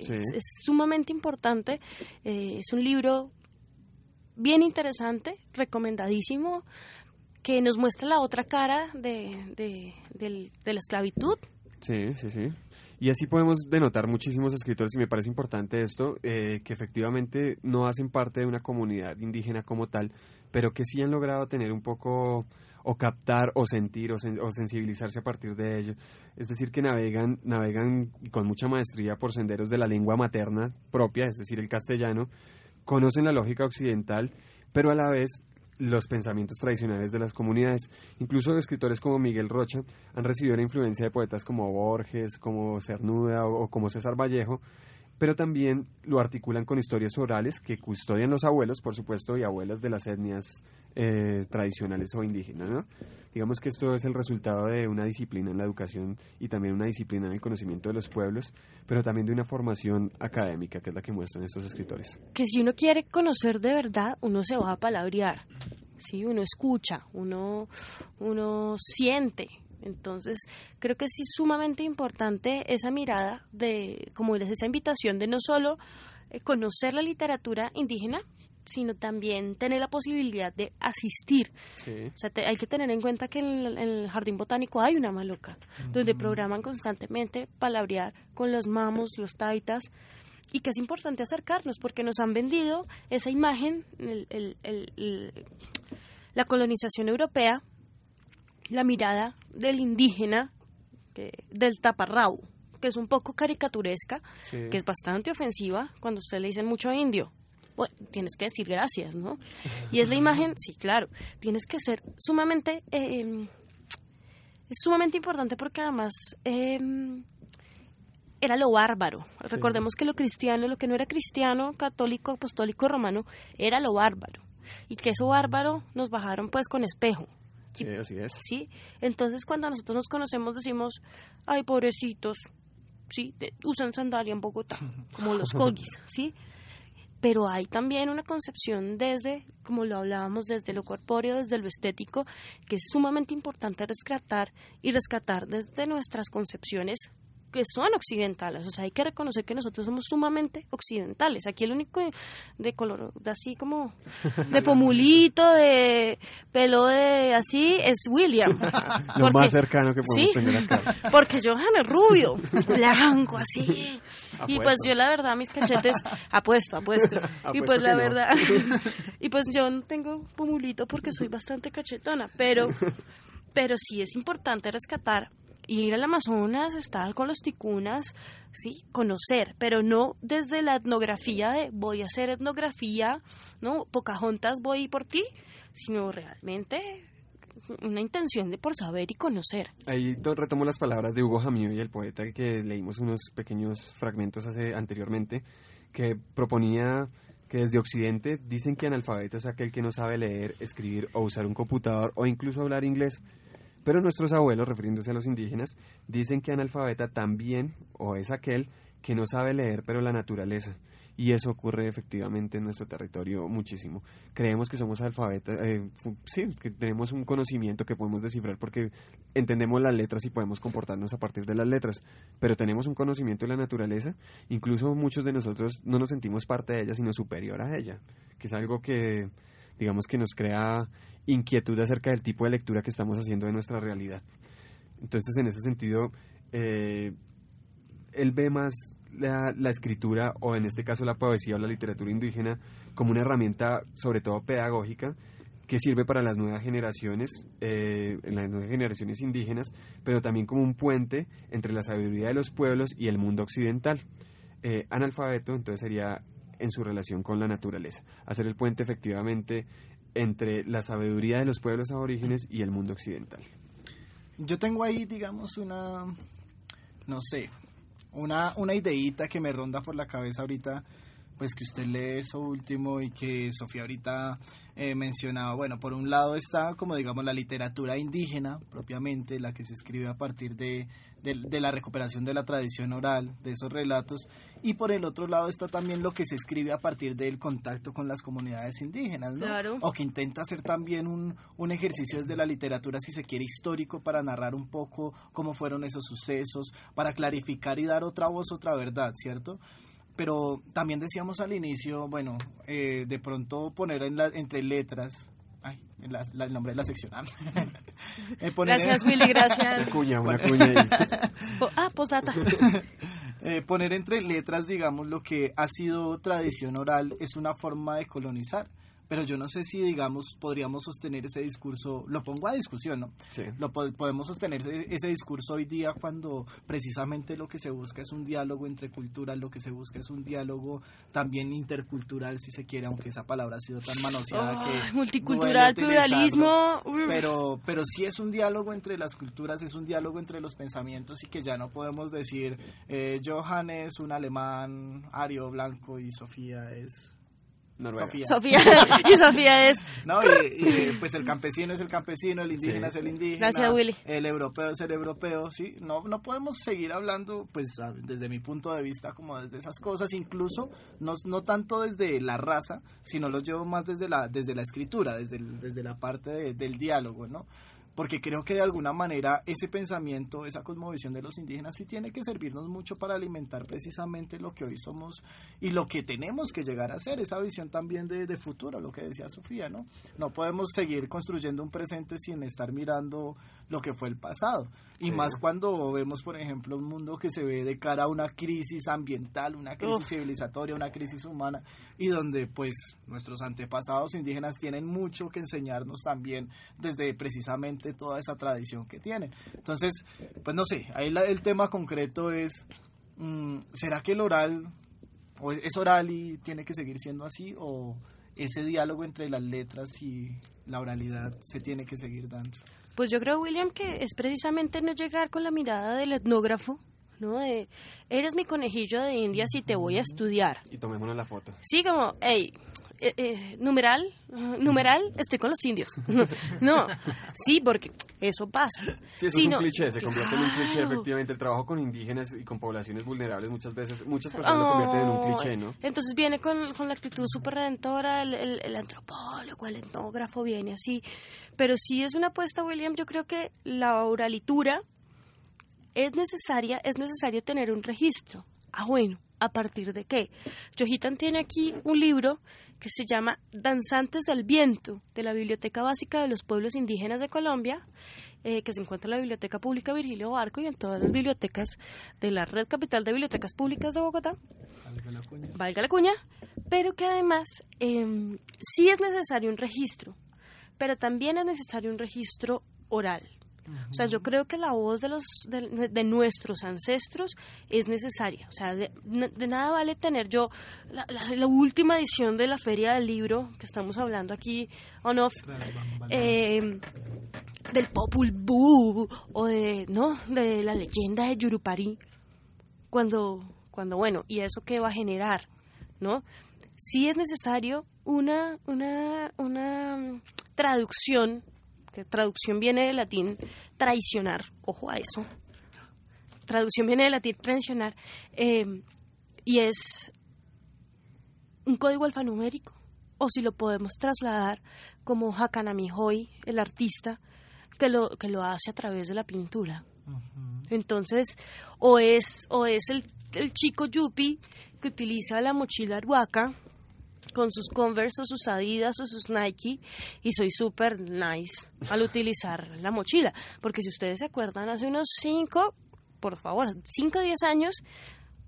Sí. Es, es sumamente importante. eh, es un libro bien interesante, recomendadísimo, que nos muestra la otra cara de, de la esclavitud Sí, sí, sí. Y así podemos denotar muchísimos escritores, y me parece importante esto, eh, que efectivamente no hacen parte de una comunidad indígena como tal, pero que sí han logrado tener un poco o captar o sentir o, sen- o sensibilizarse a partir de ello. Es decir, que navegan, navegan con mucha maestría por senderos de la lengua materna propia, es decir, el castellano, conocen la lógica occidental, pero a la vez los pensamientos tradicionales de las comunidades. Incluso escritores como Miguel Rocha han recibido la influencia de poetas como Borges, como Cernuda o, o como César Vallejo, pero también lo articulan con historias orales que custodian los abuelos, por supuesto, y abuelas de las etnias eh, tradicionales o indígenas. ¿no? Digamos que esto es el resultado de una disciplina en la educación y también una disciplina en el conocimiento de los pueblos, pero también de una formación académica, que es la que muestran estos escritores. que si uno quiere conocer de verdad, uno se va a palabrear, ¿sí? Uno escucha, uno, uno siente. Entonces, creo que sí es sumamente importante esa mirada de, como es esa invitación de no solo eh, conocer la literatura indígena, sino también tener la posibilidad de asistir. Sí. O sea, te- hay que tener en cuenta que en el, en el jardín botánico hay una maloca, donde programan constantemente palabrear con los mamos, los taitas, y que es importante acercarnos porque nos han vendido esa imagen, el- el- el- el- la colonización europea, la mirada del indígena, que- del taparrabo, que es un poco caricaturesca, Sí. que es bastante ofensiva cuando usted le dicen mucho indio. Bueno, tienes que decir gracias, ¿no? Y es la [laughs] imagen, sí, claro, tienes que ser sumamente, eh, es sumamente importante porque además eh, era lo bárbaro. Recordemos que lo cristiano, lo que no era cristiano, católico, apostólico, romano, era lo bárbaro. Y que eso bárbaro nos bajaron pues con espejo. Sí, así es. ¿sí? Entonces, cuando nosotros nos conocemos, decimos, ay, pobrecitos, ¿sí? De- usan sandalia en Bogotá, [laughs] como los cogis, ¿sí? Pero hay también una concepción desde, como lo hablábamos, desde lo corpóreo, desde lo estético, que es sumamente importante rescatar y rescatar desde nuestras concepciones que son occidentales, o sea, hay que reconocer que nosotros somos sumamente occidentales. Aquí el único de, de color, de así como [laughs] de pomulito, de pelo de así, es William. [laughs] Lo Porque- más cercano que podemos Sí. tener acá. [laughs] Porque Johan es rubio, blanco, así. Y pues yo la verdad, mis cachetes, apuesto, apuesto. y pues la no. verdad, y pues yo no tengo pomulito porque soy bastante cachetona, pero, pero sí es importante rescatar ir al Amazonas, estar con los ticunas, sí, conocer, pero no desde la etnografía de voy a hacer etnografía, no, Pocahontas voy por ti, sino realmente una intención de por saber y conocer. Ahí to- retomo las palabras de Hugo Jamio el poeta que leímos unos pequeños fragmentos hace anteriormente, que proponía que desde Occidente dicen que analfabeta es aquel que no sabe leer, escribir o usar un computador o incluso hablar inglés. Pero nuestros abuelos, refiriéndose a los indígenas, dicen que analfabeta también o es aquel que no sabe leer pero la naturaleza. Y eso ocurre efectivamente en nuestro territorio muchísimo. Creemos que somos alfabetas, eh, sí, que tenemos un conocimiento que podemos descifrar porque entendemos las letras y podemos comportarnos a partir de las letras, pero tenemos un conocimiento de la naturaleza, incluso muchos de nosotros no nos sentimos parte de ella, sino superior a ella, que es algo que, digamos, que nos crea inquietud acerca del tipo de lectura que estamos haciendo de nuestra realidad. Entonces, en ese sentido, eh, él ve más la, escritura, o en este caso la poesía o la literatura indígena, como una herramienta, sobre todo pedagógica, que sirve para las nuevas generaciones, eh, las nuevas generaciones indígenas, pero también como un puente entre la sabiduría de los pueblos y el mundo occidental. Eh, analfabeto, entonces sería en su relación con la naturaleza, hacer el puente efectivamente entre la sabiduría de los pueblos aborígenes y el mundo occidental. Yo tengo ahí, digamos, una, no sé, una, una ideíta que me ronda por la cabeza ahorita, pues que usted lee eso último y que Sofía ahorita eh, mencionaba. Bueno, por un lado está como digamos la literatura indígena propiamente, la que se escribe a partir de, de, de la recuperación de la tradición oral, de esos relatos, y por el otro lado está también lo que se escribe a partir del contacto con las comunidades indígenas, ¿no? Claro. o que intenta hacer también un, un ejercicio desde la literatura, si se quiere, histórico, para narrar un poco cómo fueron esos sucesos, para clarificar y dar otra voz, otra verdad, ¿cierto? Pero también decíamos al inicio, bueno, eh, de pronto poner en la, entre letras Ay, la- la- el nombre de la sección. ah. [laughs] Eh, poner Gracias, Willy, gracias. Cuña, una cuña ahí. [laughs] Ah, postdata. [laughs] Eh, poner entre letras, digamos, lo que ha sido tradición oral es una forma de colonizar. Pero yo no sé si, digamos, podríamos sostener ese discurso, lo pongo a discusión, ¿no? Sí. Lo po- podemos sostener ese, discurso hoy día cuando precisamente lo que se busca es un diálogo entre culturas, lo que se busca es un diálogo también intercultural, si se quiere, aunque esa palabra ha sido tan manoseada Ay, que... multicultural, pluralismo. Pero, pero sí es un diálogo entre las culturas, es un diálogo entre los pensamientos y que ya no podemos decir eh, Johan es un alemán ario blanco y Sofía es Noruega. Sofía. Sofía. [laughs] y Sofía es. No, y, y, pues el campesino es el campesino, el indígena Sí. es el indígena. Gracias, Willy. El europeo es el europeo, sí. No, no podemos seguir hablando, pues desde mi punto de vista, como desde esas cosas, incluso no, no tanto desde la raza, sino los llevo más desde la, desde la escritura, desde, el- desde la parte de- del diálogo, ¿no? Porque creo que de alguna manera ese pensamiento, esa cosmovisión de los indígenas sí tiene que servirnos mucho para alimentar precisamente lo que hoy somos y lo que tenemos que llegar a ser, esa visión también de, de futuro, lo que decía Sofía, ¿no? No podemos seguir construyendo un presente sin estar mirando lo que fue el pasado. Y Sí. más cuando vemos, por ejemplo, un mundo que se ve de cara a una crisis ambiental, una crisis Uf. civilizatoria, una crisis humana, y donde pues nuestros antepasados indígenas tienen mucho que enseñarnos también desde precisamente toda esa tradición que tienen. Entonces, pues no sé, ahí la- el tema concreto es, mm, ¿será que el oral o es oral y tiene que seguir siendo así o ese diálogo entre las letras y la oralidad se tiene que seguir dando? Pues yo creo, William, que es precisamente no llegar con la mirada del etnógrafo, ¿no? De, eres mi conejillo de indias y te voy a estudiar. Y tomémonos la foto. Sí, como, hey, eh, eh, numeral, [laughs] numeral, estoy con los indios. [laughs] no, sí, porque eso pasa. Sí, eso Sí, es un no, cliché, se convierte en un cliché, efectivamente. El trabajo con indígenas y con poblaciones vulnerables muchas veces, muchas personas lo convierten en un Oh, cliché, ¿no? Entonces viene con, con la actitud súper redentora, el, el, el antropólogo, el etnógrafo viene así. Pero sí es una apuesta, William, yo creo que la oralitura es necesaria, es necesario tener un registro. Ah, bueno, ¿a partir de qué? Johitan tiene aquí un libro que se llama Danzantes del Viento, de la Biblioteca Básica de los Pueblos Indígenas de Colombia, eh, que se encuentra en la Biblioteca Pública Virgilio Barco y en todas las bibliotecas de la Red Capital de Bibliotecas Públicas de Bogotá valga la cuña, pero que además eh, sí es necesario un registro, pero también es necesario un registro oral. O sea, yo creo que la voz de, los, de, de nuestros ancestros es necesaria. O sea, de, de nada vale tener yo la, la- la última edición de la Feria del Libro, que estamos hablando aquí on off, eh, del Popul Vuh o de, ¿no? de la leyenda de Yurupari, cuando, cuando, bueno, ¿y eso qué va a generar? ¿No? Sí es necesario una, una, una mm, traducción, que traducción viene del latín traicionar, ojo a eso, traducción viene del latín traicionar, eh, y es un código alfanumérico, o si lo podemos trasladar como Hakanami Hoy, el artista, que lo, que lo hace a través de la pintura. Entonces, o es, o es el, el chico yuppie que utiliza la mochila Arhuaca con sus Converse o sus Adidas o sus Nike y soy súper nice al utilizar la mochila. Porque si ustedes se acuerdan, hace unos 5, por favor, 5 o 10 años,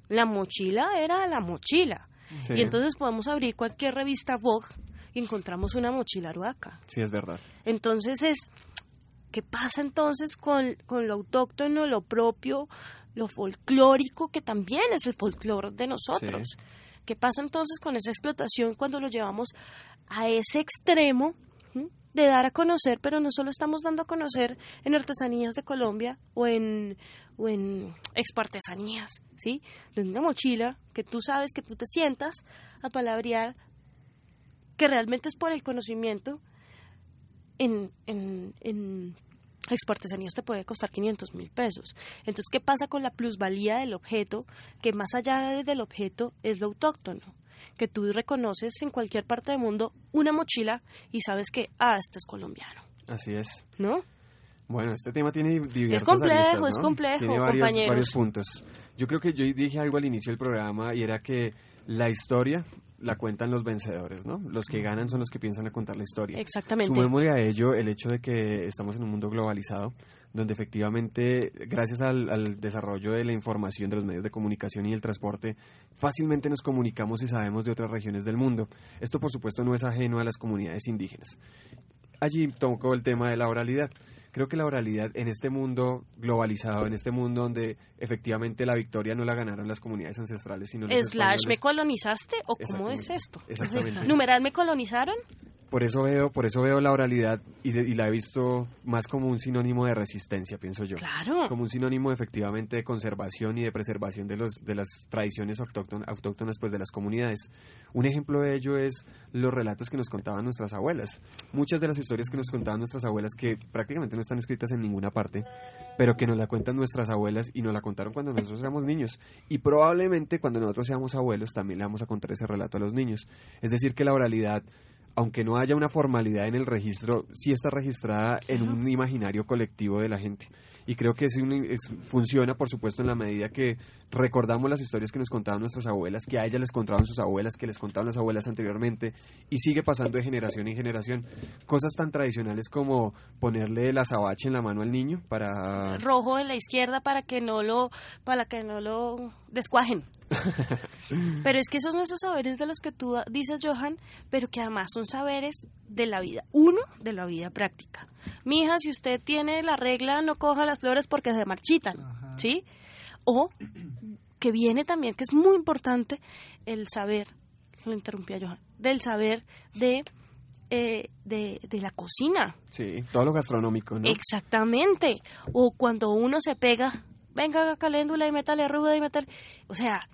la mochila era la mochila. Sí, Y entonces podemos abrir cualquier revista Vogue y encontramos una mochila Arhuaca. sí, es verdad. Entonces es, ¿qué pasa entonces con, con lo autóctono, lo propio, lo folclórico, que también es el folclore de nosotros? ¿Qué pasa entonces con esa explotación cuando lo llevamos a ese extremo de dar a conocer, pero no solo estamos dando a conocer en artesanías de Colombia o en, o en ¿sí? De una mochila que tú sabes que tú te sientas a palabrear, que realmente es por el conocimiento, en, en, en exportesanías te puede costar 500 mil pesos. Entonces, ¿qué pasa con la plusvalía del objeto? Que más allá del objeto es lo autóctono. Que tú reconoces en cualquier parte del mundo una mochila y sabes que, ah, este es colombiano, Así es. ¿no? Bueno, este tema tiene diversas complejo, aristas, ¿no? es complejo, Tiene varios, compañeros. varios puntos. Yo creo que yo dije algo al inicio del programa y era que la historia la cuentan los vencedores, ¿no? Los que ganan son los que piensan a contar la historia. Exactamente. Sumémosle a ello el hecho de que estamos en un mundo globalizado, donde efectivamente, gracias al, al desarrollo de la información, de los medios de comunicación y el transporte, fácilmente nos comunicamos y sabemos de otras regiones del mundo. Esto, por supuesto, no es ajeno a las comunidades indígenas. Allí tocó el tema de la oralidad. Creo que la oralidad en este mundo globalizado, en este mundo donde efectivamente la victoria no la ganaron las comunidades ancestrales, sino los Slash, ¿me españoles, colonizaste o cómo es esto? Exactamente. [laughs] ¿Numeral me colonizaron? Por eso veo, por eso veo la oralidad y, de- y la he visto más como un sinónimo de resistencia, pienso yo. Claro. Como un sinónimo efectivamente de conservación y de preservación de los de las tradiciones autócton- autóctonas pues de las comunidades. Un ejemplo de ello es los relatos que nos contaban nuestras abuelas. Muchas de las historias que nos contaban nuestras abuelas que prácticamente no están escritas en ninguna parte, pero que nos la cuentan nuestras abuelas y nos la contaron cuando nosotros éramos niños y probablemente cuando nosotros seamos abuelos también le vamos a contar ese relato a los niños. Es decir, que la oralidad aunque no haya una formalidad en el registro, sí está registrada en un imaginario colectivo de la gente. Y creo que es un- es- funciona, por supuesto, en la medida que recordamos las historias que nos contaban nuestras abuelas, que a ellas les contaban sus abuelas, que les contaban las abuelas anteriormente, y sigue pasando de generación en generación. Cosas tan tradicionales como ponerle el azabache en la mano al niño para... Rojo en la izquierda para que no lo, para que no lo descuajen. [laughs] pero es que esos no son saberes de los que tú dices, Johan, pero que además son saberes de la vida. Uno, de la vida práctica. Mija, si usted tiene la regla, no coja las flores porque se marchitan, Ajá. ¿sí? O que viene también, que es muy importante, el saber, lo interrumpí a Johan, del saber de, eh, de, de la cocina. Sí, todo lo gastronómico, ¿no? Exactamente. O cuando uno se pega, venga caléndula y métale ruda y métale. O sea,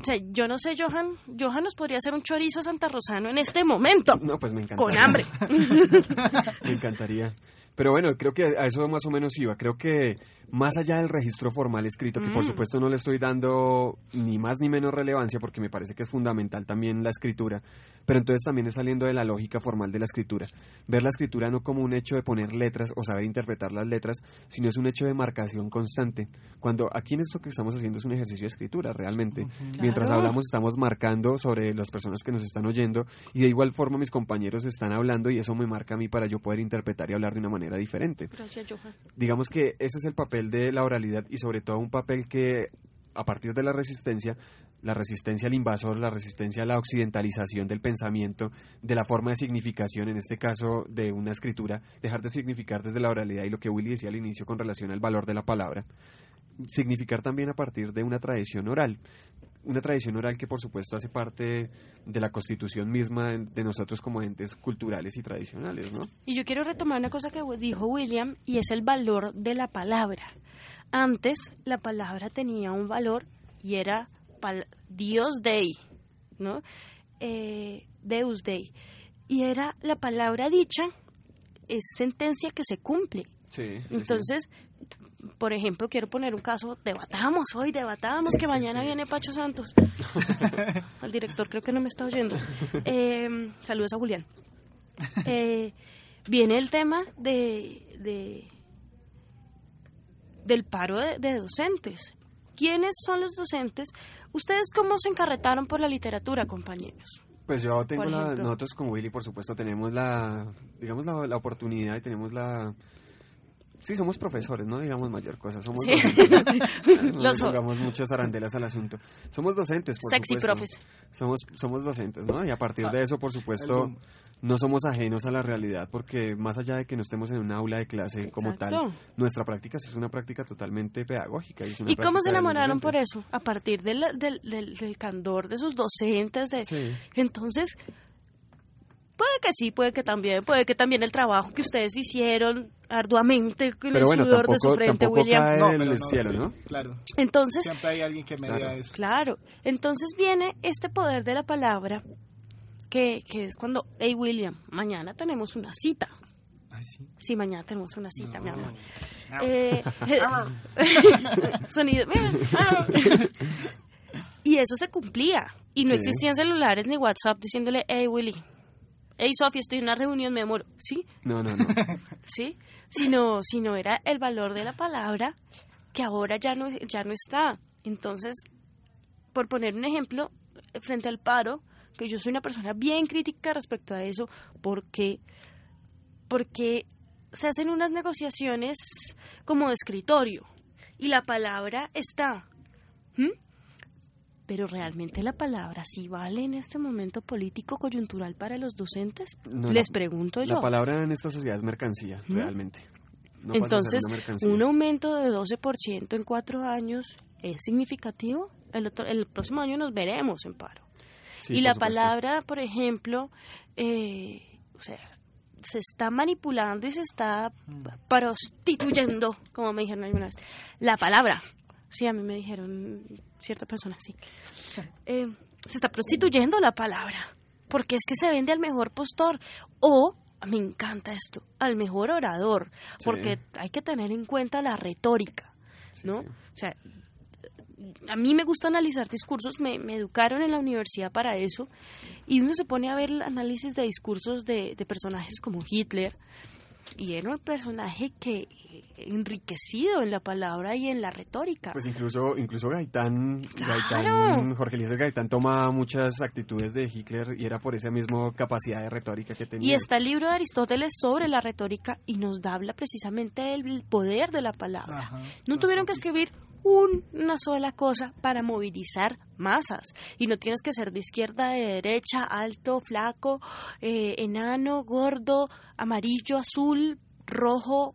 o sea, yo no sé, Johan. Johan nos podría hacer un chorizo santarrosano en este momento. No, pues me encantaría. Con hambre. [laughs] Me encantaría. Pero bueno, creo que a eso más o menos iba. Creo que más allá del registro formal escrito, que por Mm. supuesto no le estoy dando ni más ni menos relevancia porque me parece que es fundamental también la escritura, pero entonces también es saliendo de la lógica formal de la escritura. Ver la escritura no como un hecho de poner letras o saber interpretar las letras, sino es un hecho de marcación constante. Cuando aquí en esto que estamos haciendo es un ejercicio de escritura, realmente. Mientras hablamos estamos marcando sobre las personas que nos están oyendo y de igual forma mis compañeros están hablando y eso me marca a mí para yo poder interpretar y hablar de una manera diferente. Gracias, Johan. Digamos que ese es el papel de la oralidad y sobre todo un papel que a partir de la resistencia, la resistencia al invasor, la resistencia a la occidentalización del pensamiento, de la forma de significación, en este caso de una escritura, dejar de significar desde la oralidad y lo que Willy decía al inicio con relación al valor de la palabra, significar también a partir de una tradición oral. Una tradición oral que por supuesto hace parte de la constitución misma de nosotros como entes culturales y tradicionales, ¿no? Y yo quiero retomar una cosa que dijo William y es el valor de la palabra. Antes la palabra tenía un valor y era pal- Dios Dei, ¿no? Eh, Deus Dei. Y era la palabra dicha, es sentencia que se cumple. Sí. sí, sí. Por ejemplo, quiero poner un caso, debatamos hoy, debatamos que mañana viene Pacho Santos. [laughs] Al director creo que no me está oyendo. Eh, saludos a Julián. Eh, viene el tema de, de del paro de, de docentes. ¿Quiénes son los docentes? ¿Ustedes cómo se encarretaron por la literatura, compañeros? Pues yo tengo la, nosotros con Willy, por supuesto, tenemos la, digamos, la, la oportunidad y tenemos la... Sí, somos profesores, no digamos mayor cosa, somos Sí. docentes. [laughs] no pongamos muchas arandelas al asunto. Somos docentes, por Sexy supuesto. profes. Somos, somos docentes, ¿no? Y a partir de eso, por supuesto, no somos ajenos a la realidad, porque más allá de que no estemos en una aula de clase como tal, nuestra práctica es una práctica totalmente pedagógica. Y, es una ¿Y cómo se enamoraron por eso? A partir del, del, del, del candor de sus docentes. De... Sí. Entonces, puede que sí, puede que también, puede que también el trabajo que ustedes hicieron arduamente con Pero el bueno, sudor de su tampoco, frente, tampoco William. cae No, pero no, cielo, sí, ¿no? Claro. Entonces, Siempre hay alguien que media Claro. eso. claro, entonces viene este poder de la palabra, que, que es cuando, hey William, mañana tenemos una cita. Ay, sí. Sí, mañana tenemos una cita, mi No. amor. Eh, [laughs] sonido. y eso se cumplía. Y no Sí. existían celulares ni WhatsApp diciéndole, hey Willy, hey Sofía, estoy en una reunión, me amor. ¿Sí? No, no, no. [laughs] ¿Sí? Sino, sino era el valor de la palabra que ahora ya no, ya no está. Entonces, por poner un ejemplo, frente al paro, que yo soy una persona bien crítica respecto a eso, porque, porque se hacen unas negociaciones como de escritorio y la palabra está. ¿m? Pero realmente la palabra sí vale en este momento político coyuntural para los docentes. No, Les la- pregunto yo. La palabra en esta sociedad es mercancía, ¿Mm? realmente. No Entonces, un aumento de 12% en cuatro años es significativo. El, otro- el próximo año nos veremos en paro. Sí, y la supuesto. palabra, por ejemplo, eh, o sea, se está manipulando y se está prostituyendo, como me dijeron alguna vez. La palabra, sí, a mí me dijeron cierta persona, sí. Eh, se está prostituyendo la palabra, porque es que se vende al mejor postor o, me encanta esto, al mejor orador, Sí. porque hay que tener en cuenta la retórica, ¿no? sí. O sea, a mí me gusta analizar discursos, me, me educaron en la universidad para eso, y uno se pone a ver el análisis de discursos de, de personajes como Hitler, y era un personaje que eh, enriquecido en la palabra y en la retórica. Pues incluso, incluso Gaitán, Claro. Gaitán, Jorge Eliezer Gaitán toma muchas actitudes de Hitler y era por esa misma capacidad de retórica que tenía. Y está el libro de Aristóteles sobre la retórica y nos da habla precisamente del poder de la palabra. Ajá, No tuvieron que escribir un- una sola cosa para movilizar masas. Y no tienes que ser de izquierda, de derecha, alto, flaco, eh, enano, gordo, amarillo, azul, rojo,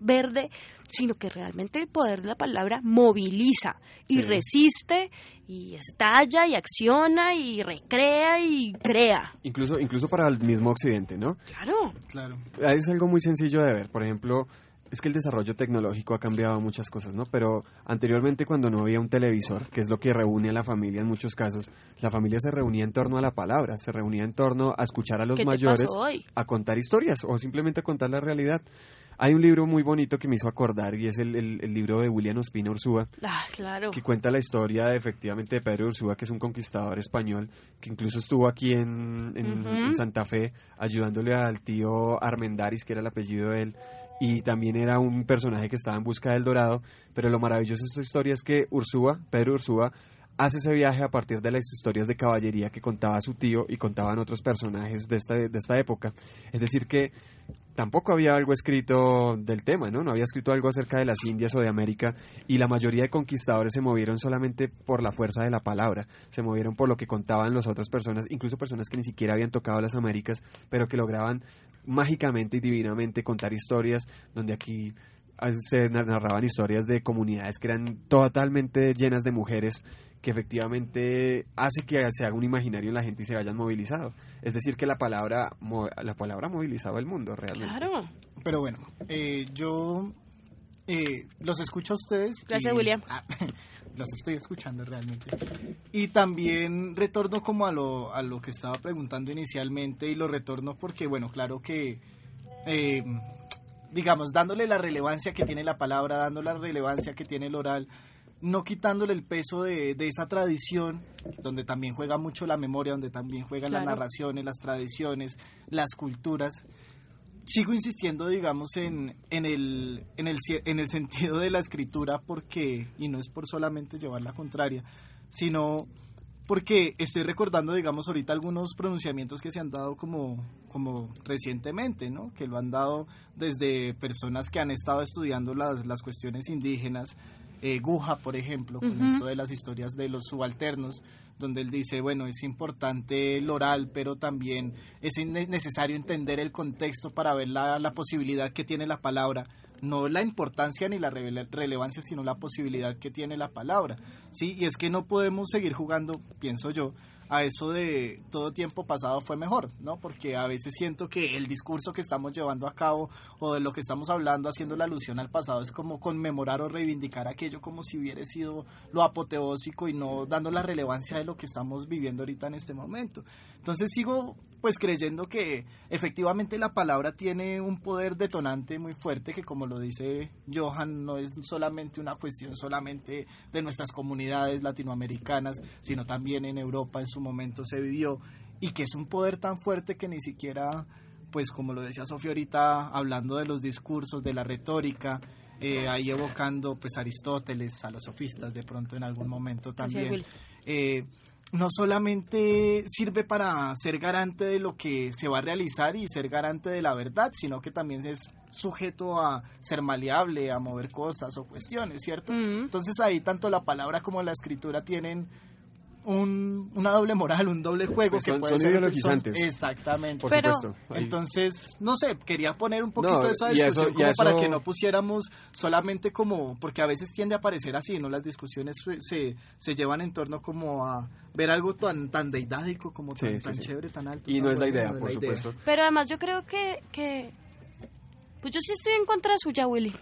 verde, sino que realmente el poder de la palabra moviliza y Sí. resiste y estalla y acciona y recrea y crea. Incluso, incluso para el mismo Occidente, ¿no? Claro. Claro. Es algo muy sencillo de ver. Por ejemplo, es que el desarrollo tecnológico ha cambiado muchas cosas, ¿no? Pero anteriormente cuando no había un televisor, que es lo que reúne a la familia en muchos casos, la familia se reunía en torno a la palabra, se reunía en torno a escuchar a los ¿Qué te mayores, a contar historias o simplemente a contar la realidad. Hay un libro muy bonito que me hizo acordar y es el, el- el libro de William Ospina Ursúa, Ah, claro. que cuenta la historia de, efectivamente de Pedro Ursúa, que es un conquistador español, que incluso estuvo aquí en, en- en Santa Fe ayudándole al tío Armendaris, que era el apellido de él, y también era un personaje que estaba en busca del dorado, pero lo maravilloso de esta historia es que Ursúa, Pedro Ursúa, hace ese viaje a partir de las historias de caballería que contaba su tío y contaban otros personajes de esta, de esta época. Es decir, que tampoco había algo escrito del tema, ¿no? No había escrito algo acerca de las Indias o de América y la mayoría de conquistadores se movieron solamente por la fuerza de la palabra, se movieron por lo que contaban las otras personas, incluso personas que ni siquiera habían tocado las Américas, pero que lograban mágicamente y divinamente contar historias donde aquí ah, se nar- narraban historias de comunidades que eran totalmente llenas de mujeres que efectivamente hace que se haga un imaginario en la gente y se vayan movilizado. Es decir, que la palabra, la palabra movilizaba el mundo realmente. Claro. Pero bueno, eh, yo eh, los escucho a ustedes. Gracias, y- William. [laughs] Ah, los estoy escuchando realmente. Y también retorno como a lo, a lo que estaba preguntando inicialmente y lo retorno porque, bueno, claro que, eh, digamos, dándole la relevancia que tiene la palabra, dándole la relevancia que tiene el oral, no quitándole el peso de, de esa tradición, donde también juega mucho la memoria, donde también juegan las Claro. narraciones, las tradiciones, las culturas. Sigo insistiendo, digamos, en, en, el, en, el, en el sentido de la escritura, porque, y no es por solamente llevar la contraria, sino porque estoy recordando, digamos, ahorita algunos pronunciamientos que se han dado como, como recientemente, ¿no? Que lo han dado desde personas que han estado estudiando las, las cuestiones indígenas, eh, Guja, por ejemplo, con esto de las historias de los subalternos, donde él dice, bueno, es importante el oral, pero también es ne- necesario entender el contexto para ver la, la posibilidad que tiene la palabra, no la importancia ni la rele- relevancia, sino la posibilidad que tiene la palabra. Sí, y es que no podemos seguir jugando, pienso yo, a eso de todo tiempo pasado fue mejor, ¿no? Porque a veces siento que el discurso que estamos llevando a cabo o de lo que estamos hablando haciendo la alusión al pasado es como conmemorar o reivindicar aquello como si hubiera sido lo apoteósico y no dando la relevancia de lo que estamos viviendo ahorita en este momento. Entonces sigo pues creyendo que efectivamente la palabra tiene un poder detonante muy fuerte que como lo dice Johan no es solamente una cuestión solamente de nuestras comunidades latinoamericanas, sino también en Europa en su momento se vivió y que es un poder tan fuerte que ni siquiera pues como lo decía Sofía ahorita hablando de los discursos, de la retórica, eh, ahí evocando pues a Aristóteles, a los sofistas de pronto en algún momento también. Eh, no solamente sirve para ser garante de lo que se va a realizar y ser garante de la verdad, sino que también es sujeto a ser maleable, a mover cosas o cuestiones, ¿cierto? Mm. Entonces ahí tanto la palabra como la escritura tienen un, una doble moral, un doble juego Pues que son- puede son ser ideologizantes. exactamente. Por Pero- supuesto. Ahí- Entonces, no sé, quería poner un poquito No, de eso- discusión y como para que no pusiéramos solamente como, porque a veces tiende a parecer así, ¿no? Las discusiones se- se, se llevan en torno como a ver algo tan, tan deidádico, como Sí, tan, sí, tan sí. chévere, tan alto. y no es la idea, no por la idea. supuesto. Pero además yo creo que, que... Pues yo sí estoy en contra suya, Willy.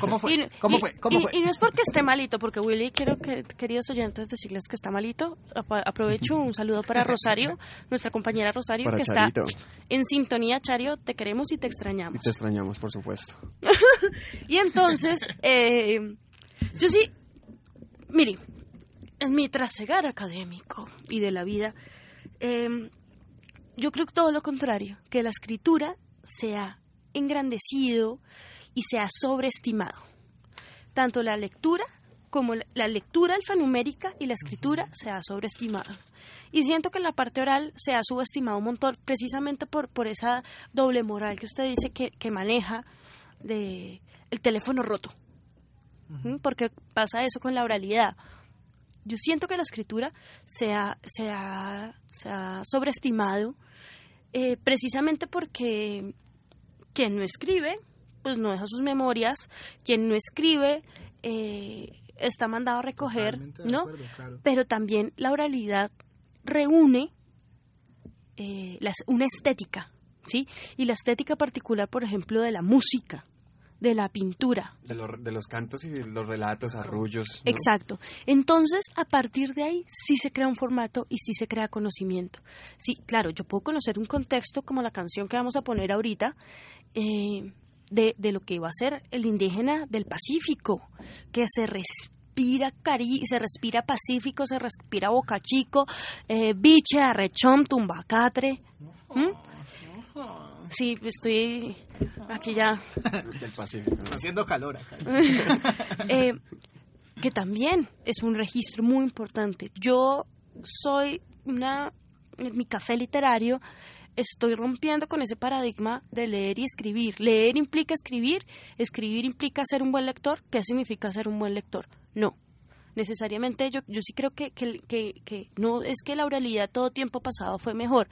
¿Cómo fue? Y, ¿Cómo y- fue? ¿Cómo y- fue? y no es porque esté malito, porque Willy, quiero que, queridos oyentes, decirles que está malito. Aprovecho un saludo para Rosario, nuestra compañera Rosario, Para que Charito. está en sintonía. Chario, te queremos y te Y extrañamos. te extrañamos, por supuesto. [laughs] Y entonces, eh, yo sí, mire, en mi trasegar académico y de la vida, eh, yo creo todo lo contrario, que la escritura se ha engrandecido y se ha sobreestimado. Tanto la lectura como la, lectura alfanumérica y la escritura se ha sobreestimado. Y siento que la parte oral se ha subestimado un montón, precisamente por, por esa doble moral que usted dice que, que maneja de el teléfono roto. ¿Mm? Porque pasa eso con la oralidad. Yo siento que la escritura se ha, se ha, se ha sobreestimado eh, precisamente porque quien no escribe, pues no deja sus memorias, quien no escribe eh, está mandado a recoger, Totalmente ¿no? acuerdo, claro. Pero también la oralidad reúne eh, las- una estética, ¿sí? Y la estética particular, por ejemplo, de la música, de la pintura, De, los- de los cantos y de los relatos, arrullos. ¿no? Exacto. Entonces, a partir de ahí, sí se crea un formato y sí se crea conocimiento. Sí, claro, yo puedo conocer un contexto como la canción que vamos a poner ahorita, eh, de, de lo que va a ser el indígena del Pacífico, que se respira cari se respira pacífico, se respira boca chico, eh, biche, arrechón, tumbacatre. ¿Mm? Sí, estoy aquí ya Del Pacífico. Está haciendo calor acá. [laughs] eh, que también es un registro muy importante. Yo soy una, en mi café literario, estoy rompiendo con ese paradigma de leer y escribir. Leer implica escribir, escribir implica ser un buen lector. ¿Qué significa ser un buen lector? No. Necesariamente yo, yo sí creo que, que, que, que no es que la oralidad todo tiempo pasado fue mejor,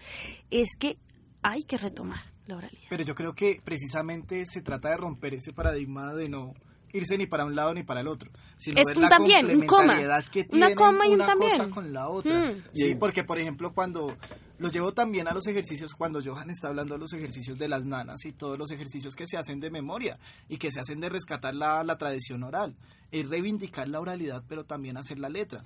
es que hay que retomar la oralidad. Pero yo creo que precisamente se trata de romper ese paradigma de no irse ni para un lado ni para el otro, sino Es ver un la también, un coma. que Una coma y un una cosa también. con la otra. Mm. Sí, porque por ejemplo cuando lo llevo también a los ejercicios, cuando Johan está hablando de los ejercicios de las nanas y todos los ejercicios que se hacen de memoria y que se hacen de rescatar la, la tradición oral, es reivindicar la oralidad pero también hacer la letra.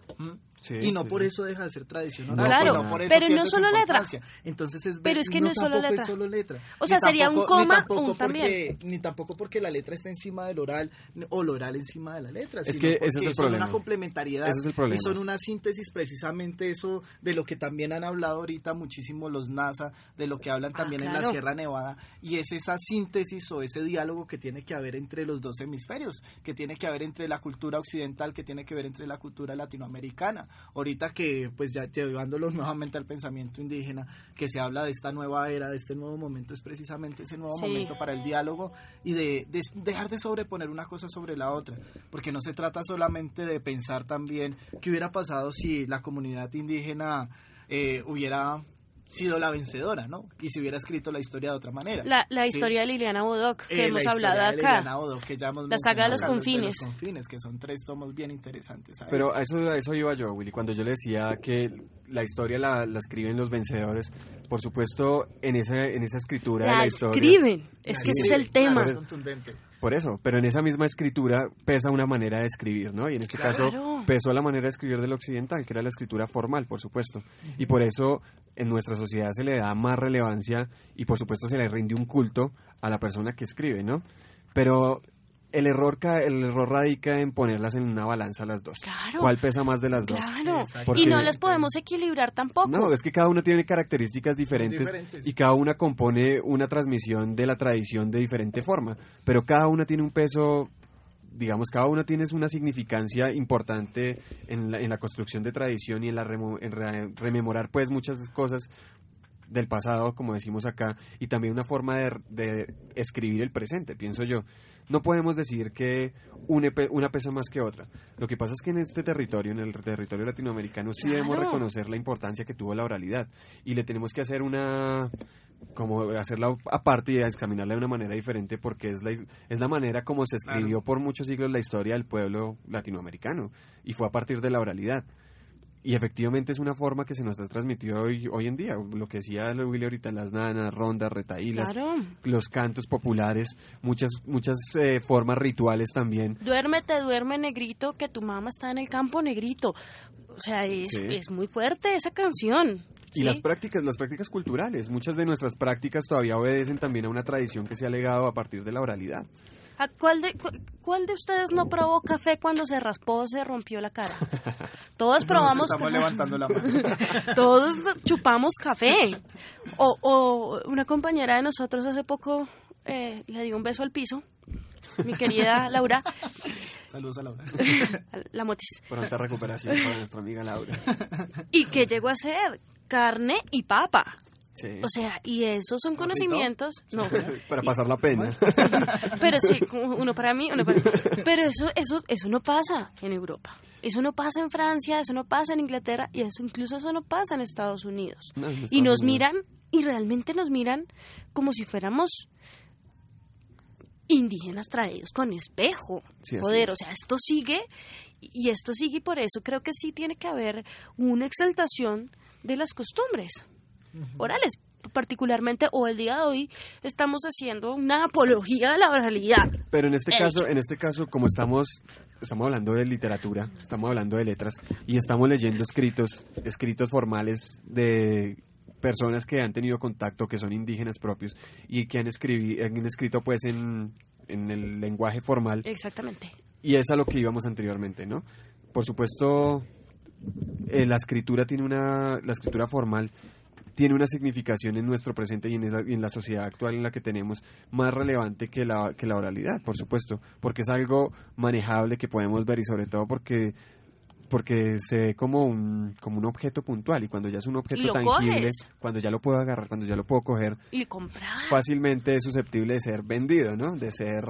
y no sí, por sí. eso deja de ser tradición No, oral. Claro, pues no por eso pero no solo letra. Entonces es Pero ver- es que no es solo tampoco letra. solo letra. O sea, Ni sería un ni coma, tampoco un porque- también. Ni tampoco porque la letra está encima del oral o lo oral encima de la letra. Es sino que ese es el son problema. una complementariedad. Ese es el problema. Y son una síntesis precisamente eso de lo que también han hablado ahorita muchísimo los NASA, de lo que hablan Ah, también en la. Sierra Nevada. Y es esa síntesis o ese diálogo que tiene que haber entre los dos hemisferios, que tiene que haber entre la cultura occidental, que tiene que ver entre la cultura latinoamericana. Ahorita que, pues ya llevándolo [laughs] nuevamente al pensamiento indígena, que se habla de esta nueva era, de este nuevo momento, es precisamente ese nuevo Sí. momento para el diálogo y de, de dejar de sobreponer una cosa sobre la otra, porque no se trata solamente de pensar también qué hubiera pasado si la comunidad indígena eh, hubiera sido la vencedora, ¿no? Y si hubiera escrito la historia de otra manera. La, la Sí. historia de Liliana Bodoc, que Eh, hemos la hablado de acá. Liliana Odo, que ya hemos La saga de los confines. los confines, que son tres tomos bien interesantes. ¿sabes? Pero a eso, a eso iba yo, Willy, cuando yo le decía que la historia la, la escriben los vencedores. Por supuesto, en esa, en esa escritura de La la historia. escriben. Es que ese es el Claro, tema. es contundente. Por eso, pero en esa misma escritura pesa una manera de escribir, ¿no? Y en este Claro. caso pesó la manera de escribir del occidental, que era la escritura formal, por supuesto. Y por eso en nuestra sociedad se le da más relevancia y por supuesto se le rinde un culto a la persona que escribe, ¿no? Pero el error, ca- el error radica en ponerlas en una balanza las dos. Claro. ¿Cuál pesa más de las dos? Claro. Y no las podemos equilibrar tampoco. No, es que cada una tiene características diferentes, diferentes. y cada una compone una transmisión de la tradición de diferente forma, pero cada una tiene un peso digamos, cada uno tiene una significancia importante en la, en la construcción de tradición y en, la remo- en re- rememorar pues muchas cosas del pasado, como decimos acá, y también una forma de, de escribir el presente, pienso yo. No podemos decir que une pe- una pesa más que otra. Lo que pasa es que en este territorio, en el territorio latinoamericano, sí debemos reconocer la importancia que tuvo la oralidad y le tenemos que hacer una como hacerla aparte y examinarla de una manera diferente porque es la, es la manera como se escribió por muchos siglos la historia del pueblo latinoamericano y fue a partir de la oralidad. Y efectivamente es una forma que se nos ha transmitido hoy, hoy en día. Lo que decía Willy ahorita, las nanas, rondas, retaílas, Claro. los cantos populares, muchas, muchas eh, formas rituales también. Duérmete, duerme, negrito, que tu mamá está en el campo, negrito. O sea, es, Sí. es muy fuerte esa canción. Y ¿sí? las prácticas, las prácticas culturales. Muchas de nuestras prácticas todavía obedecen también a una tradición que se ha legado a partir de la oralidad. ¿A cuál, de, cu- ¿Cuál de ustedes no probó café cuando se raspó o se rompió la cara? [laughs] Todos probamos Estamos levantando la mano. [laughs] Todos chupamos café. O, o una compañera de nosotros hace poco eh, le dio un beso al piso, mi querida Laura, Saludos a Laura. [laughs] la motis. Pronta recuperación para nuestra amiga Laura. ¿Y qué llegó a ser? Carne y papa. Sí. O sea, y esos son conocimientos. No, [laughs] para pasar la pena. [laughs] pero sí, uno para mí, uno para mí. Pero eso, eso, eso no pasa en Europa. Eso no pasa en Francia, eso no pasa en Inglaterra y eso incluso eso no pasa en Estados Unidos. No, en y nos Unidos. miran y realmente nos miran como si fuéramos indígenas traídos con espejo. Sí, Joder, es. o sea, esto sigue y esto sigue y por eso creo que sí tiene que haber una exaltación de las costumbres orales. Particularmente, o el día de hoy, estamos haciendo una apología de la oralidad. Pero en este caso, en este caso, como estamos, estamos hablando de literatura, estamos hablando de letras y estamos leyendo escritos, escritos formales de personas que han tenido contacto, que son indígenas propios y que han, escribi- han escrito pues en, en el lenguaje formal Exactamente. y es a lo que íbamos anteriormente, ¿no? Por supuesto, eh, la escritura tiene una, la escritura formal tiene una significación en nuestro presente y en, esa- y en la sociedad actual en la que tenemos más relevante que la, que la oralidad, por supuesto, porque es algo manejable que podemos ver y sobre todo porque porque se ve como un, como un objeto puntual y cuando ya es un objeto tangible, coges. cuando ya lo puedo agarrar, cuando ya lo puedo coger, Y comprar. fácilmente es susceptible de ser vendido, ¿no? De ser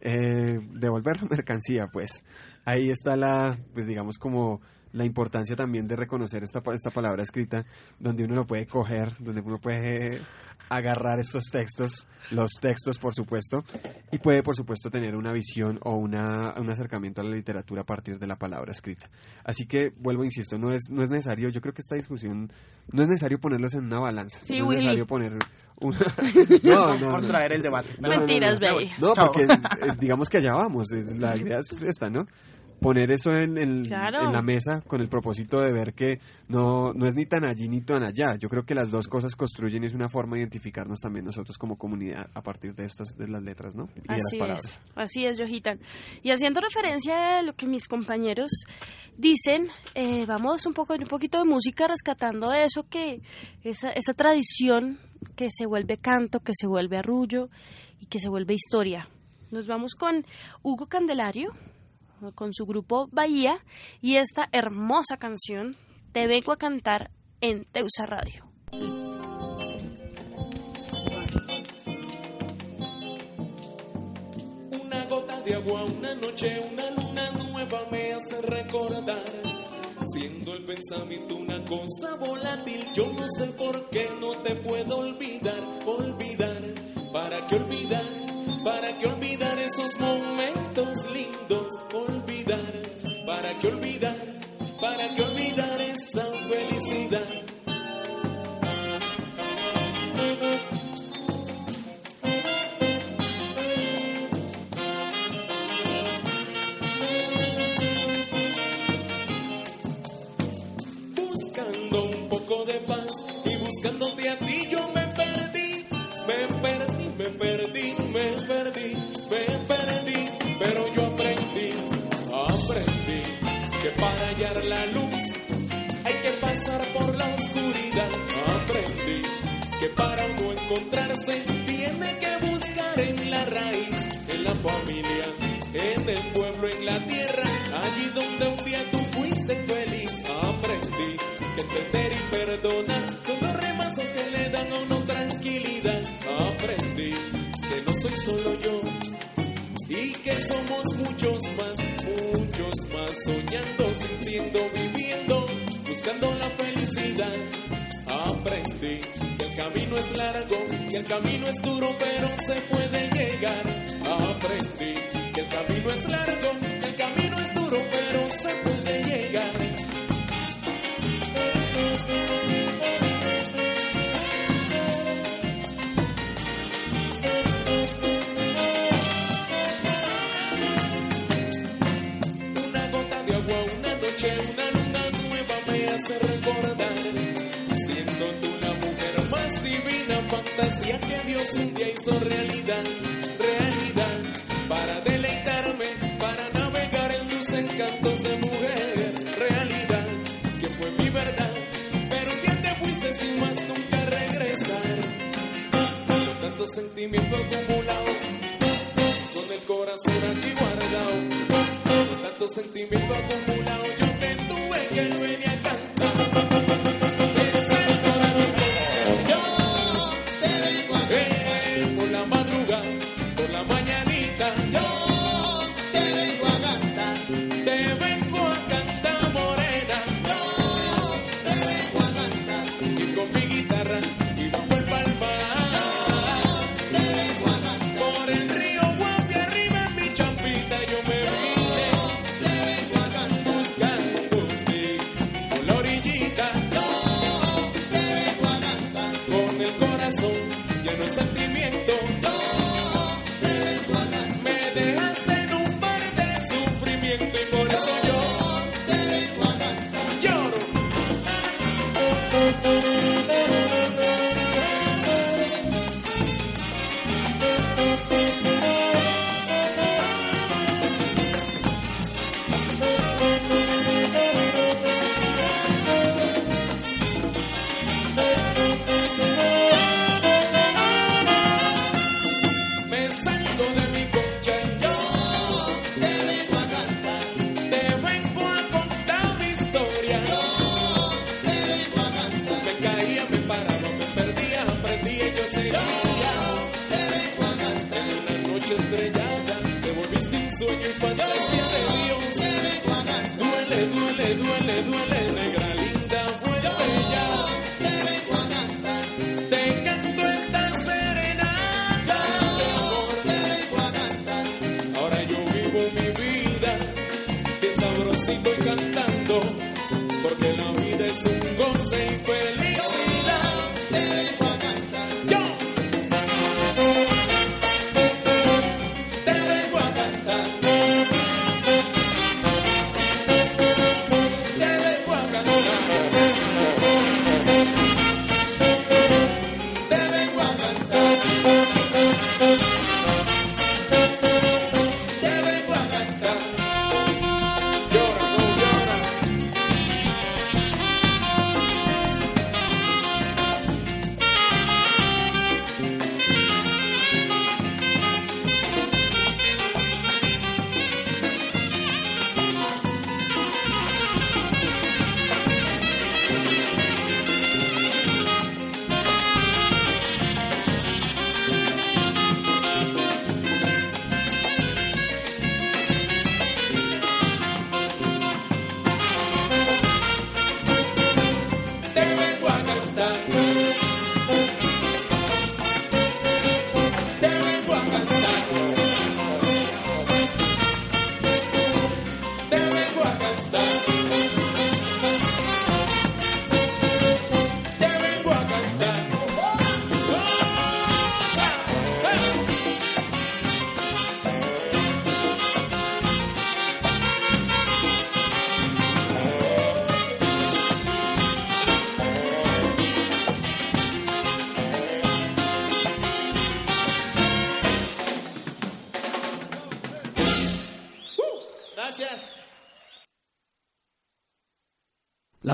eh, devolver la mercancía, pues. Ahí está la, pues digamos como la importancia también de reconocer esta, pa- esta palabra escrita, donde uno lo puede coger, donde uno puede agarrar estos textos, los textos por supuesto, y puede por supuesto tener una visión o una, un acercamiento a la literatura a partir de la palabra escrita. Así que, vuelvo, insisto, no es, no es necesario, yo creo que esta discusión, no es necesario ponerlos en una balanza, Sí, no es necesario poner una... [laughs] [laughs] No, no, Por no. traer el debate. No, no, no, Mentiras, no. baby. No, porque [laughs] eh, digamos que allá vamos. eh, La idea es esta, ¿no? Poner eso en, Claro. en la mesa con el propósito de ver que no, no es ni tan allí ni tan allá. Yo creo que las dos cosas construyen y es una forma de identificarnos también nosotros como comunidad a partir de estas de las letras, ¿no? Y de las palabras. es, así es, Yojitan. Y haciendo referencia a lo que mis compañeros dicen, eh, vamos un poco un poquito de música rescatando eso que esa, esa tradición que se vuelve canto, que se vuelve arrullo y que se vuelve historia. Nos vamos con Hugo Candelario, con su grupo Bahía y esta hermosa canción Te vengo a cantar en Teusa Radio. Una gota de agua, una noche, una luna nueva me hace recordar. Siendo el pensamiento una cosa volátil, yo no sé por qué no te puedo olvidar, olvidar. ¿Para qué olvidar? ¿Para qué olvidar esos momentos lindos? Olvidar. ¿Para qué olvidar? ¿Para qué olvidar esa felicidad? buscando un poco de paz y buscándote a ti yo me perdí, me perdí, me perdí, me perdí, me perdí, pero yo aprendí, aprendí que para hallar la luz hay que pasar por la oscuridad. Aprendí que para no encontrarse tiene que buscar en la raíz, en la familia, en el pueblo, en la tierra, allí donde un día tú fuiste feliz. Aprendí que entender y perdonar y que somos muchos más, muchos más, soñando, sintiendo, viviendo, buscando la felicidad. Aprendí que el camino es largo que el camino es duro, pero se puede llegar. Aprendí que el camino es largo, que el camino es duro, pero se puede llegar. noche una luna nueva me hace recordar, siendo tú la mujer más divina fantasía que Dios un día hizo realidad.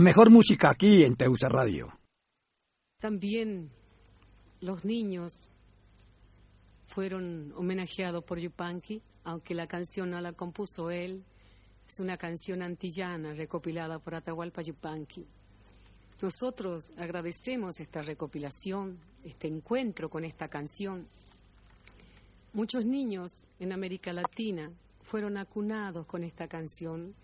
mejor música aquí en Teusa Radio. También los niños fueron homenajeados por Yupanqui, aunque la canción no la compuso él. Es una canción antillana recopilada por Atahualpa Yupanqui. Nosotros agradecemos esta recopilación, este encuentro con esta canción. Muchos niños en América Latina fueron acunados con esta canción,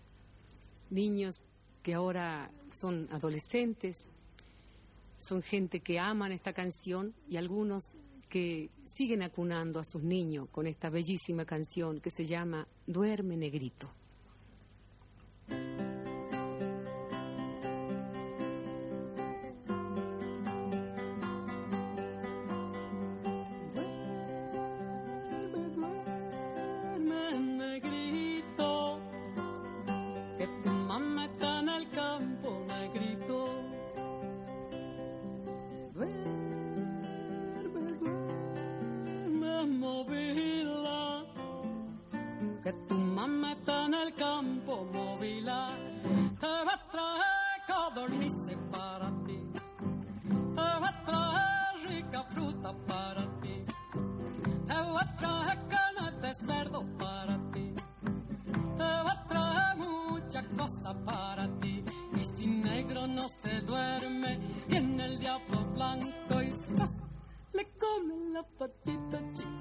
niños que ahora son adolescentes, son gente que aman esta canción y algunos que siguen acunando a sus niños con esta bellísima canción que se llama Duerme Negrito. Que tu mamá está en el campo, movila. Te va a traer codornices para ti, te va a traer rica fruta para ti. Te voy a traer carne de cerdo para ti. Te voy a traer muchas cosas para ti. Y si negro no se duerme, viene el diablo blanco y ¡zas! le come la patita chica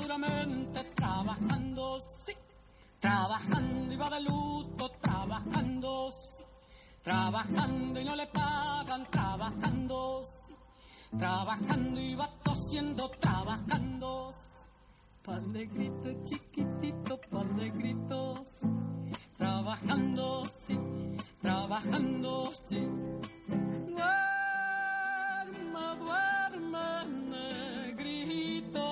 duramente trabajando sí. Trabajando y va de luto trabajando sí. Trabajando y no le pagan trabajando sí. Trabajando y va tosiendo trabajando sí. Pa'l negrito chiquitito pa'l negrito sí. trabajando sí. Trabajando sí. Duerme, duerme, negrito,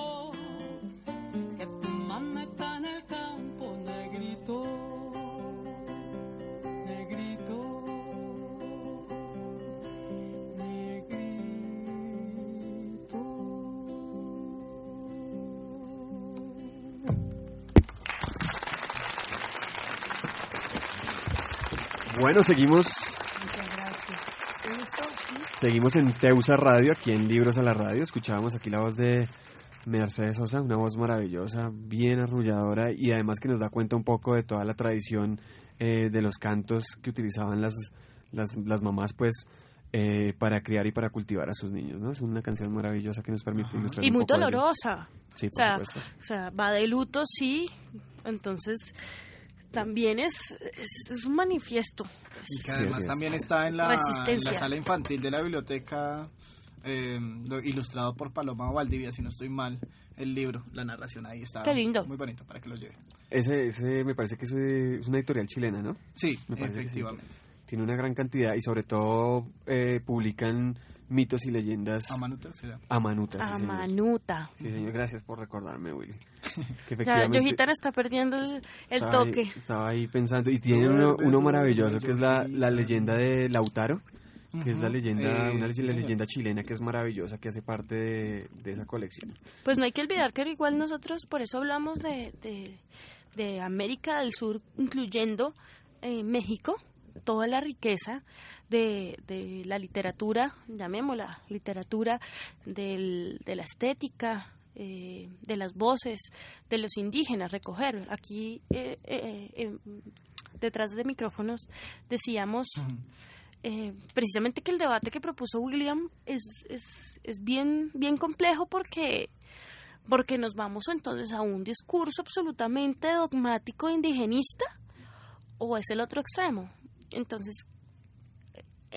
Bueno, seguimos, Muchas gracias. Seguimos en Teusa Radio, aquí en Libros a la Radio. Escuchábamos aquí la voz de Mercedes Sosa, una voz maravillosa, bien arrulladora y además que nos da cuenta un poco de toda la tradición eh, de los cantos que utilizaban las, las, las mamás, pues, eh, para criar y para cultivar a sus niños, ¿no? Es una canción maravillosa que nos permite ilustrar Y muy de dolorosa. Sí, o por sea, supuesto. o sea, va de luto, sí. Entonces, también es, es, es un manifiesto. Y que Sí, además también está en la, en Resistencia. la sala infantil de la biblioteca, eh, lo- ilustrado por Paloma Valdivia, si no estoy mal, el libro, la narración ahí está. Qué lindo. Muy bonito para que lo lleve. Ese, ese me parece que es, es una editorial chilena, ¿no? Sí, Me parece que sí. efectivamente. Tiene una gran cantidad y sobre todo eh, publican mitos y leyendas Amanuta será. amanutas. sí, A señor. Manuta. Sí, señor, gracias por recordarme, Willy. [laughs] Que Ya, efectivamente Yojitana está perdiendo el, el estaba ahí- toque. estaba ahí pensando, y tiene uno, uno maravilloso que es la, la leyenda de Lautaro, que es la leyenda, Eh, una sí, leyenda chilena que es maravillosa, que hace parte de, de esa colección. Pues no hay que olvidar que igual nosotros, por eso hablamos de, de, de América del Sur, incluyendo eh, México, toda la riqueza de, de la literatura, llamémosla literatura, del, de la estética, eh, de las voces, de los indígenas, recoger. Aquí, eh, eh, eh, detrás de micrófonos, decíamos eh, precisamente que el debate que propuso William es, es, es bien, bien complejo porque, porque nos vamos entonces a un discurso absolutamente dogmático e indigenista o es el otro extremo. Entonces,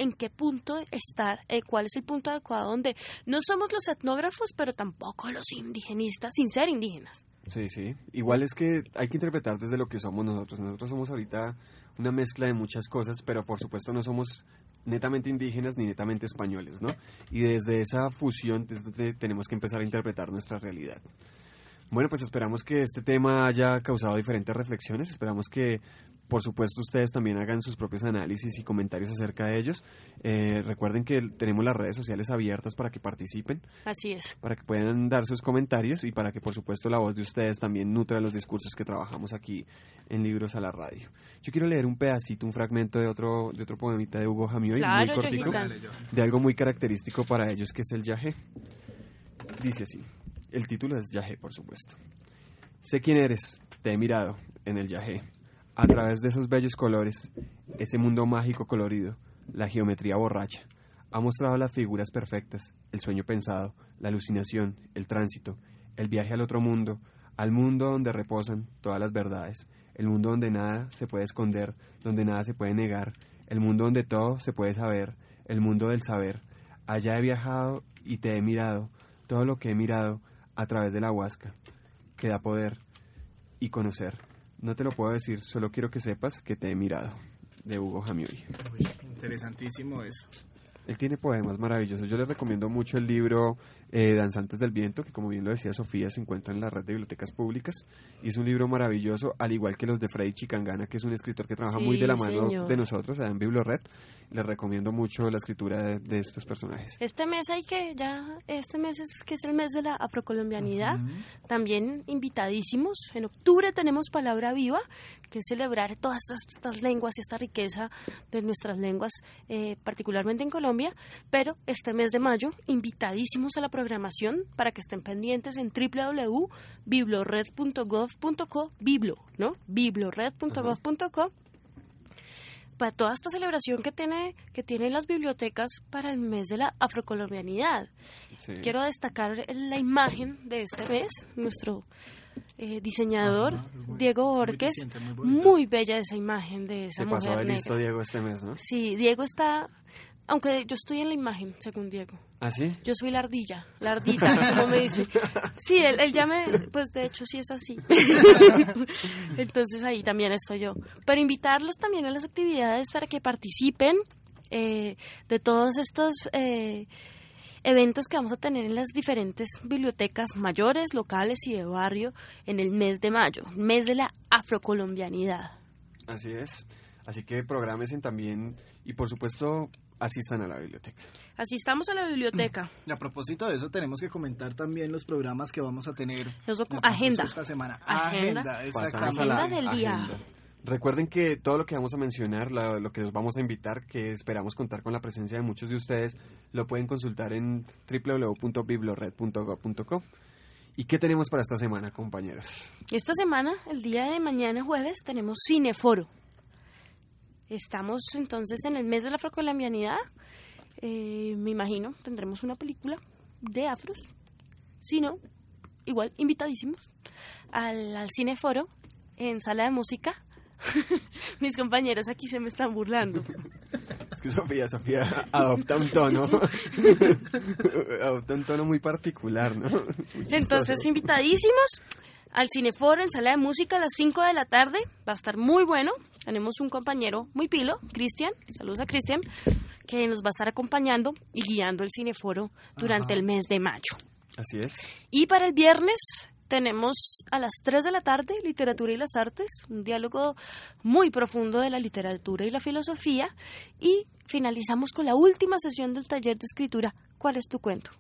¿en qué punto estar? Eh, ¿Cuál es el punto adecuado donde no somos los etnógrafos, pero tampoco los indigenistas sin ser indígenas? Sí, sí. Igual es que hay que interpretar desde lo que somos nosotros. Nosotros somos ahorita una mezcla de muchas cosas, pero por supuesto no somos netamente indígenas ni netamente españoles, ¿no? Y desde esa fusión desde tenemos que empezar a interpretar nuestra realidad. Bueno, pues esperamos que este tema haya causado diferentes reflexiones. Esperamos que, por supuesto, ustedes también hagan sus propios análisis y comentarios acerca de ellos. Eh, recuerden que tenemos las redes sociales abiertas para que participen, Así es. para que puedan dar sus comentarios y para que, por supuesto, la voz de ustedes también nutra los discursos que trabajamos aquí en Libros a la Radio. Yo quiero leer un pedacito, un fragmento de otro, de otro poemita de Hugo Jamioy, Claro, muy cortico, de algo muy característico para ellos, que es el yajé. Dice así. El título es Yajé, por supuesto. Sé quién eres, te he mirado en el Yajé, a través de esos bellos colores, ese mundo mágico colorido, la geometría borracha. Ha mostrado las figuras perfectas, el sueño pensado, la alucinación, el tránsito, el viaje al otro mundo, al mundo donde reposan todas las verdades, el mundo donde nada se puede esconder, donde nada se puede negar, el mundo donde todo se puede saber, el mundo del saber. Allá he viajado y te he mirado, todo lo que he mirado a través de la huasca, que da poder y conocer. No te lo puedo decir, solo quiero que sepas que te he mirado. De Hugo Jamioy. Uy, interesantísimo eso. Él tiene poemas maravillosos. Yo les recomiendo mucho el libro eh, Danzantes del Viento, que como bien lo decía Sofía, se encuentra en la red de bibliotecas públicas. Y es un libro maravilloso, al igual que los de Freddy Chicangana, que es un escritor que trabaja muy de la Sí, mano señor. de nosotros, en Bibliored. Les recomiendo mucho la escritura de, de estos personajes. Este mes hay que, ya, este mes es que es el mes de la afrocolombianidad. También invitadísimos. En octubre tenemos Palabra Viva, que es celebrar todas estas, estas lenguas y esta riqueza de nuestras lenguas, eh, particularmente en Colombia. Pero este mes de mayo, invitadísimos a la programación para que estén pendientes en www.biblored.gov.co, biblo, ¿no? biblored.gov.co para toda esta celebración que tiene que tienen las bibliotecas para el mes de la afrocolombianidad. Sí. Quiero destacar la imagen de este mes, nuestro eh, diseñador muy- Diego reciente, muy bella esa imagen de esa Se pasó mujer de listo negra. Diego este mes, ¿no? Sí, Diego está, aunque yo estoy en la imagen, según Diego. ¿Ah, sí? Yo soy la ardilla, la ardita, como me dice. Sí, él, él ya me, pues de hecho sí es así. [laughs] Entonces ahí también estoy yo. Pero invitarlos también a las actividades para que participen eh, de todos estos eh, eventos que vamos a tener en las diferentes bibliotecas mayores, locales y de barrio en el mes de mayo, mes de la afrocolombianidad. Así es. Así que prográmense también y por supuesto asistan a la biblioteca. Asistamos a la biblioteca. [clears throat] Y a propósito de eso, tenemos que comentar también los programas que vamos a tener. Agenda. Esta semana. Agenda. Agenda, Pasamos a la Agenda del día. agenda. Recuerden que todo lo que vamos a mencionar, lo que os vamos a invitar, que esperamos contar con la presencia de muchos de ustedes, lo pueden consultar en www.biblored.gov.co. ¿Y qué tenemos para esta semana, compañeros? Esta semana, el día de mañana jueves, tenemos Cineforo. Estamos entonces en el mes de la afrocolombianidad. Eh, me imagino, tendremos una película de afros. Si no, igual, invitadísimos al, al Cineforo en sala de música. [laughs] Mis compañeros aquí se me están burlando. [laughs] Es que Sofía, Sofía adopta un tono, [laughs] adopta un tono muy particular, ¿no? Muy Entonces, invitadísimos al Cineforo en sala de música a las 5 de la tarde. Va a estar muy bueno. Tenemos un compañero muy pilo, Cristian. Saludos a Cristian, que nos va a estar acompañando y guiando el Cineforo durante Ajá. el mes de mayo. Así es. Y para el viernes tenemos a las 3 de la tarde Literatura y las Artes, un diálogo muy profundo de la literatura y la filosofía. Y finalizamos con la última sesión del taller de escritura. ¿Cuál es tu cuento?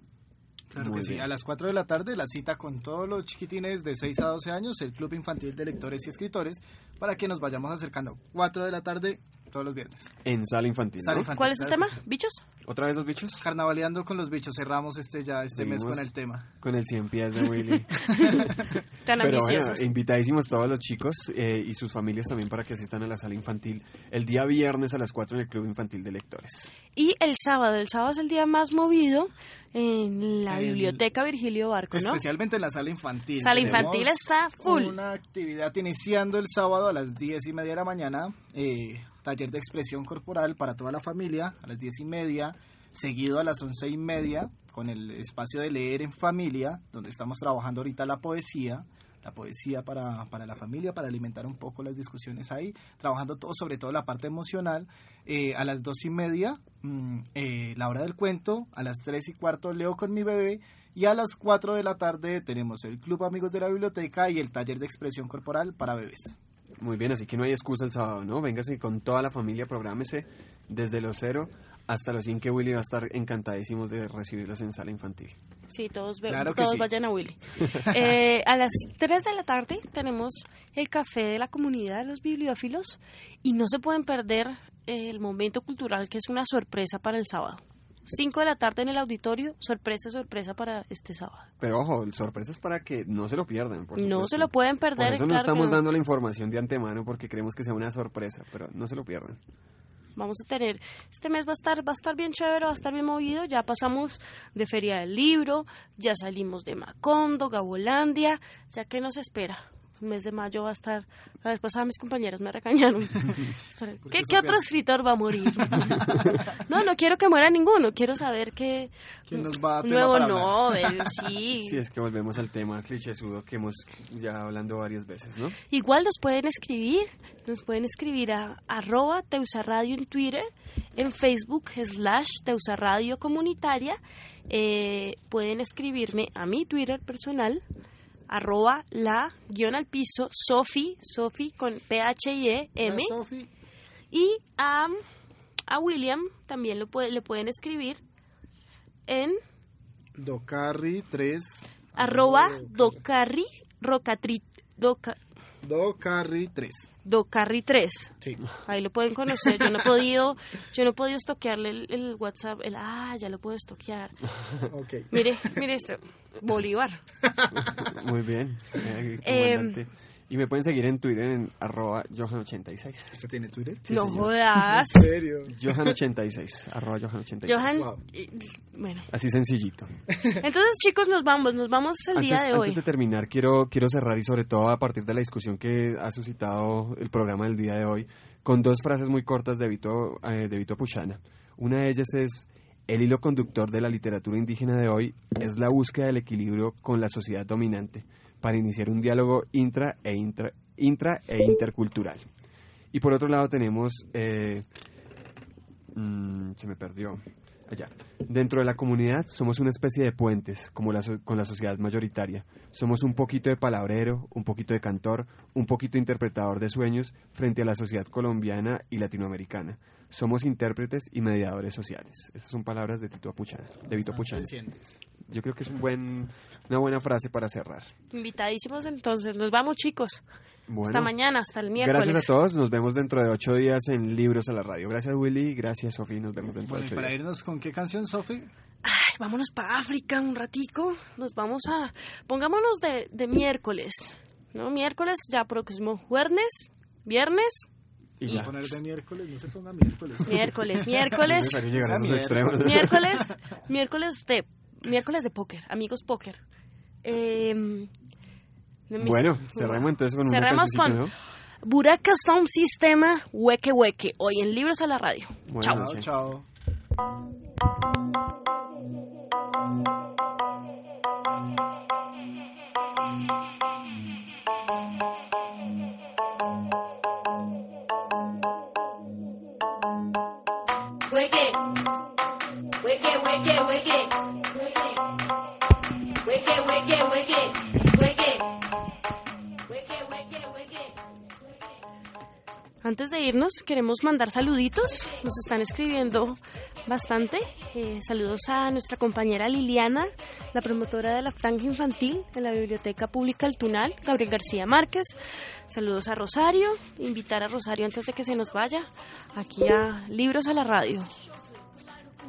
Claro Muy que sí, a las 4 de la tarde la cita con todos los chiquitines de 6 a 12 años, el Club Infantil de Lectores y Escritores, para que nos vayamos acercando. 4 de la tarde todos los viernes. En sala infantil, Sala ¿no? infantil. ¿Cuál es el tema? ¿Bichos? ¿Otra vez los bichos? Carnavaleando con los bichos, cerramos este ya este mes con el tema. Con el 100 pies de Willy. [laughs] Tan Pero bueno, invitadísimos todos los chicos eh, y sus familias también para que asistan a la sala infantil el día viernes a las 4 en el Club Infantil de Lectores. Y el sábado, el sábado es el día más movido en la El- biblioteca Virgilio Barco, ¿no? Especialmente en la sala infantil. Sala Tenemos infantil está full. Una actividad iniciando el sábado a las 10 y media de la mañana. eh, taller de expresión corporal para toda la familia a las 10 y media. Seguido a las 11 y media con el espacio de leer en familia, donde estamos trabajando ahorita la poesía. la poesía para, para la familia, para alimentar un poco las discusiones ahí, trabajando todo, sobre todo la parte emocional. Eh, a las dos y media, mm, eh, la hora del cuento, a las tres y cuarto leo con mi bebé y a las cuatro de la tarde tenemos el Club Amigos de la Biblioteca y el taller de expresión corporal para bebés. Muy bien, así que no hay excusa el sábado, ¿no? Véngase con toda la familia, prográmese desde los cero hasta los 100 que Willy va a estar encantadísimos de recibirlos en sala infantil. Sí, todos, ve- Claro todos sí. vayan a Willy. [laughs] Eh, a las 3 de la tarde tenemos el café de la comunidad de los bibliófilos y no se pueden perder el momento cultural que es una sorpresa para el sábado. 5 de la tarde en el auditorio, sorpresa, sorpresa para este sábado. Pero ojo, el sorpresa es para que no se lo pierdan. por No se lo pueden Por perder. eso no claro estamos no. dando la información de antemano porque queremos que sea una sorpresa, pero no se lo pierdan. Vamos a tener, este mes va a estar, va a estar bien chévere, va a estar bien movido. Ya pasamos de Feria del Libro, ya salimos de Macondo, Gabolandia, ya que nos espera. El mes de mayo va a estar, la vez pasada mis compañeros me regañaron. [laughs] ¿Qué, qué otro escritor va a morir? [laughs] no, no quiero que muera ninguno, quiero saber que ¿Quién nos va a nuevo para hablar? Nobel, [laughs] sí. Si es que volvemos al tema clichésudo que hemos ya hablando varias veces, ¿no? Igual nos pueden escribir, nos pueden escribir a arroba Teusarradio en Twitter, en Facebook slash Teusarradio Comunitaria, eh, pueden escribirme a mi Twitter personal, arroba la guion al piso, Sofi, Sofi con P-H-I-E-M, y a, a William también lo puede- le pueden escribir en Docarri 3. arroba Docarri Rocatri, Doca- Docarri 3. Docarri 3. Sí. Ahí lo pueden conocer. Yo no he podido, yo no he podido estoquearle el, el WhatsApp. El, ah, ya lo puedo estoquear. Ok. Mire, mire esto. Bolívar. Muy bien. eh. Y me pueden seguir en Twitter en arroba Johan86. ¿Usted tiene Twitter? no jodas. [laughs] ¿En serio? [laughs] Johan86, arroba Johan86. Johan, Wow. eh, bueno. Así sencillito. Entonces, chicos, nos vamos. Nos vamos el antes, día de hoy. antes de terminar, quiero, quiero cerrar y sobre todo a partir de la discusión que ha suscitado el programa del día de hoy, con dos frases muy cortas de Vito, eh, de Vito Puchana. Una de ellas es, el hilo conductor de la literatura indígena de hoy es la búsqueda del equilibrio con la sociedad dominante para iniciar un diálogo intra e, intra, intra e intercultural. Y por otro lado tenemos, eh, mm, se me perdió, allá. Dentro de la comunidad somos una especie de puentes como la so- con la sociedad mayoritaria. Somos un poquito de palabrero, un poquito de cantor, un poquito interpretador de sueños frente a la sociedad colombiana y latinoamericana. Somos intérpretes y mediadores sociales. Estas son palabras de Tito Puchana, de Vito Puchana. Yo creo que es un buen, una buena frase para cerrar. Invitadísimos entonces. Nos vamos, chicos. Bueno, hasta mañana, hasta el miércoles. Gracias a todos. Nos vemos dentro de ocho días en Libros a la Radio. Gracias, Willy. Gracias, Sofía. Nos vemos dentro Bueno, de ocho para días. irnos, ¿con qué canción, Sofi? Ay, vámonos para África un ratico. Nos vamos a... Pongámonos de, de miércoles. ¿No? Miércoles, ya próximo. Jueves, viernes, Y ya. poner de miércoles, no se ponga miércoles. miércoles, [laughs] miércoles, miércoles, miércoles de miércoles de póker, amigos póker. Eh, Bueno, cerremos entonces con Cerremos con ¿no? Buraca Sound Sistema Hueque Hueque, hoy en Libros a la Radio. Buenas Chao. noches. Chao, chao. Wake Wake it, Antes de irnos, queremos mandar saluditos. Nos están escribiendo bastante. Eh, saludos a nuestra compañera Liliana, la promotora de la franja infantil de la Biblioteca Pública El Tunal, Gabriel García Márquez. Saludos a Rosario. Invitar a Rosario antes de que se nos vaya aquí a Libros a la Radio.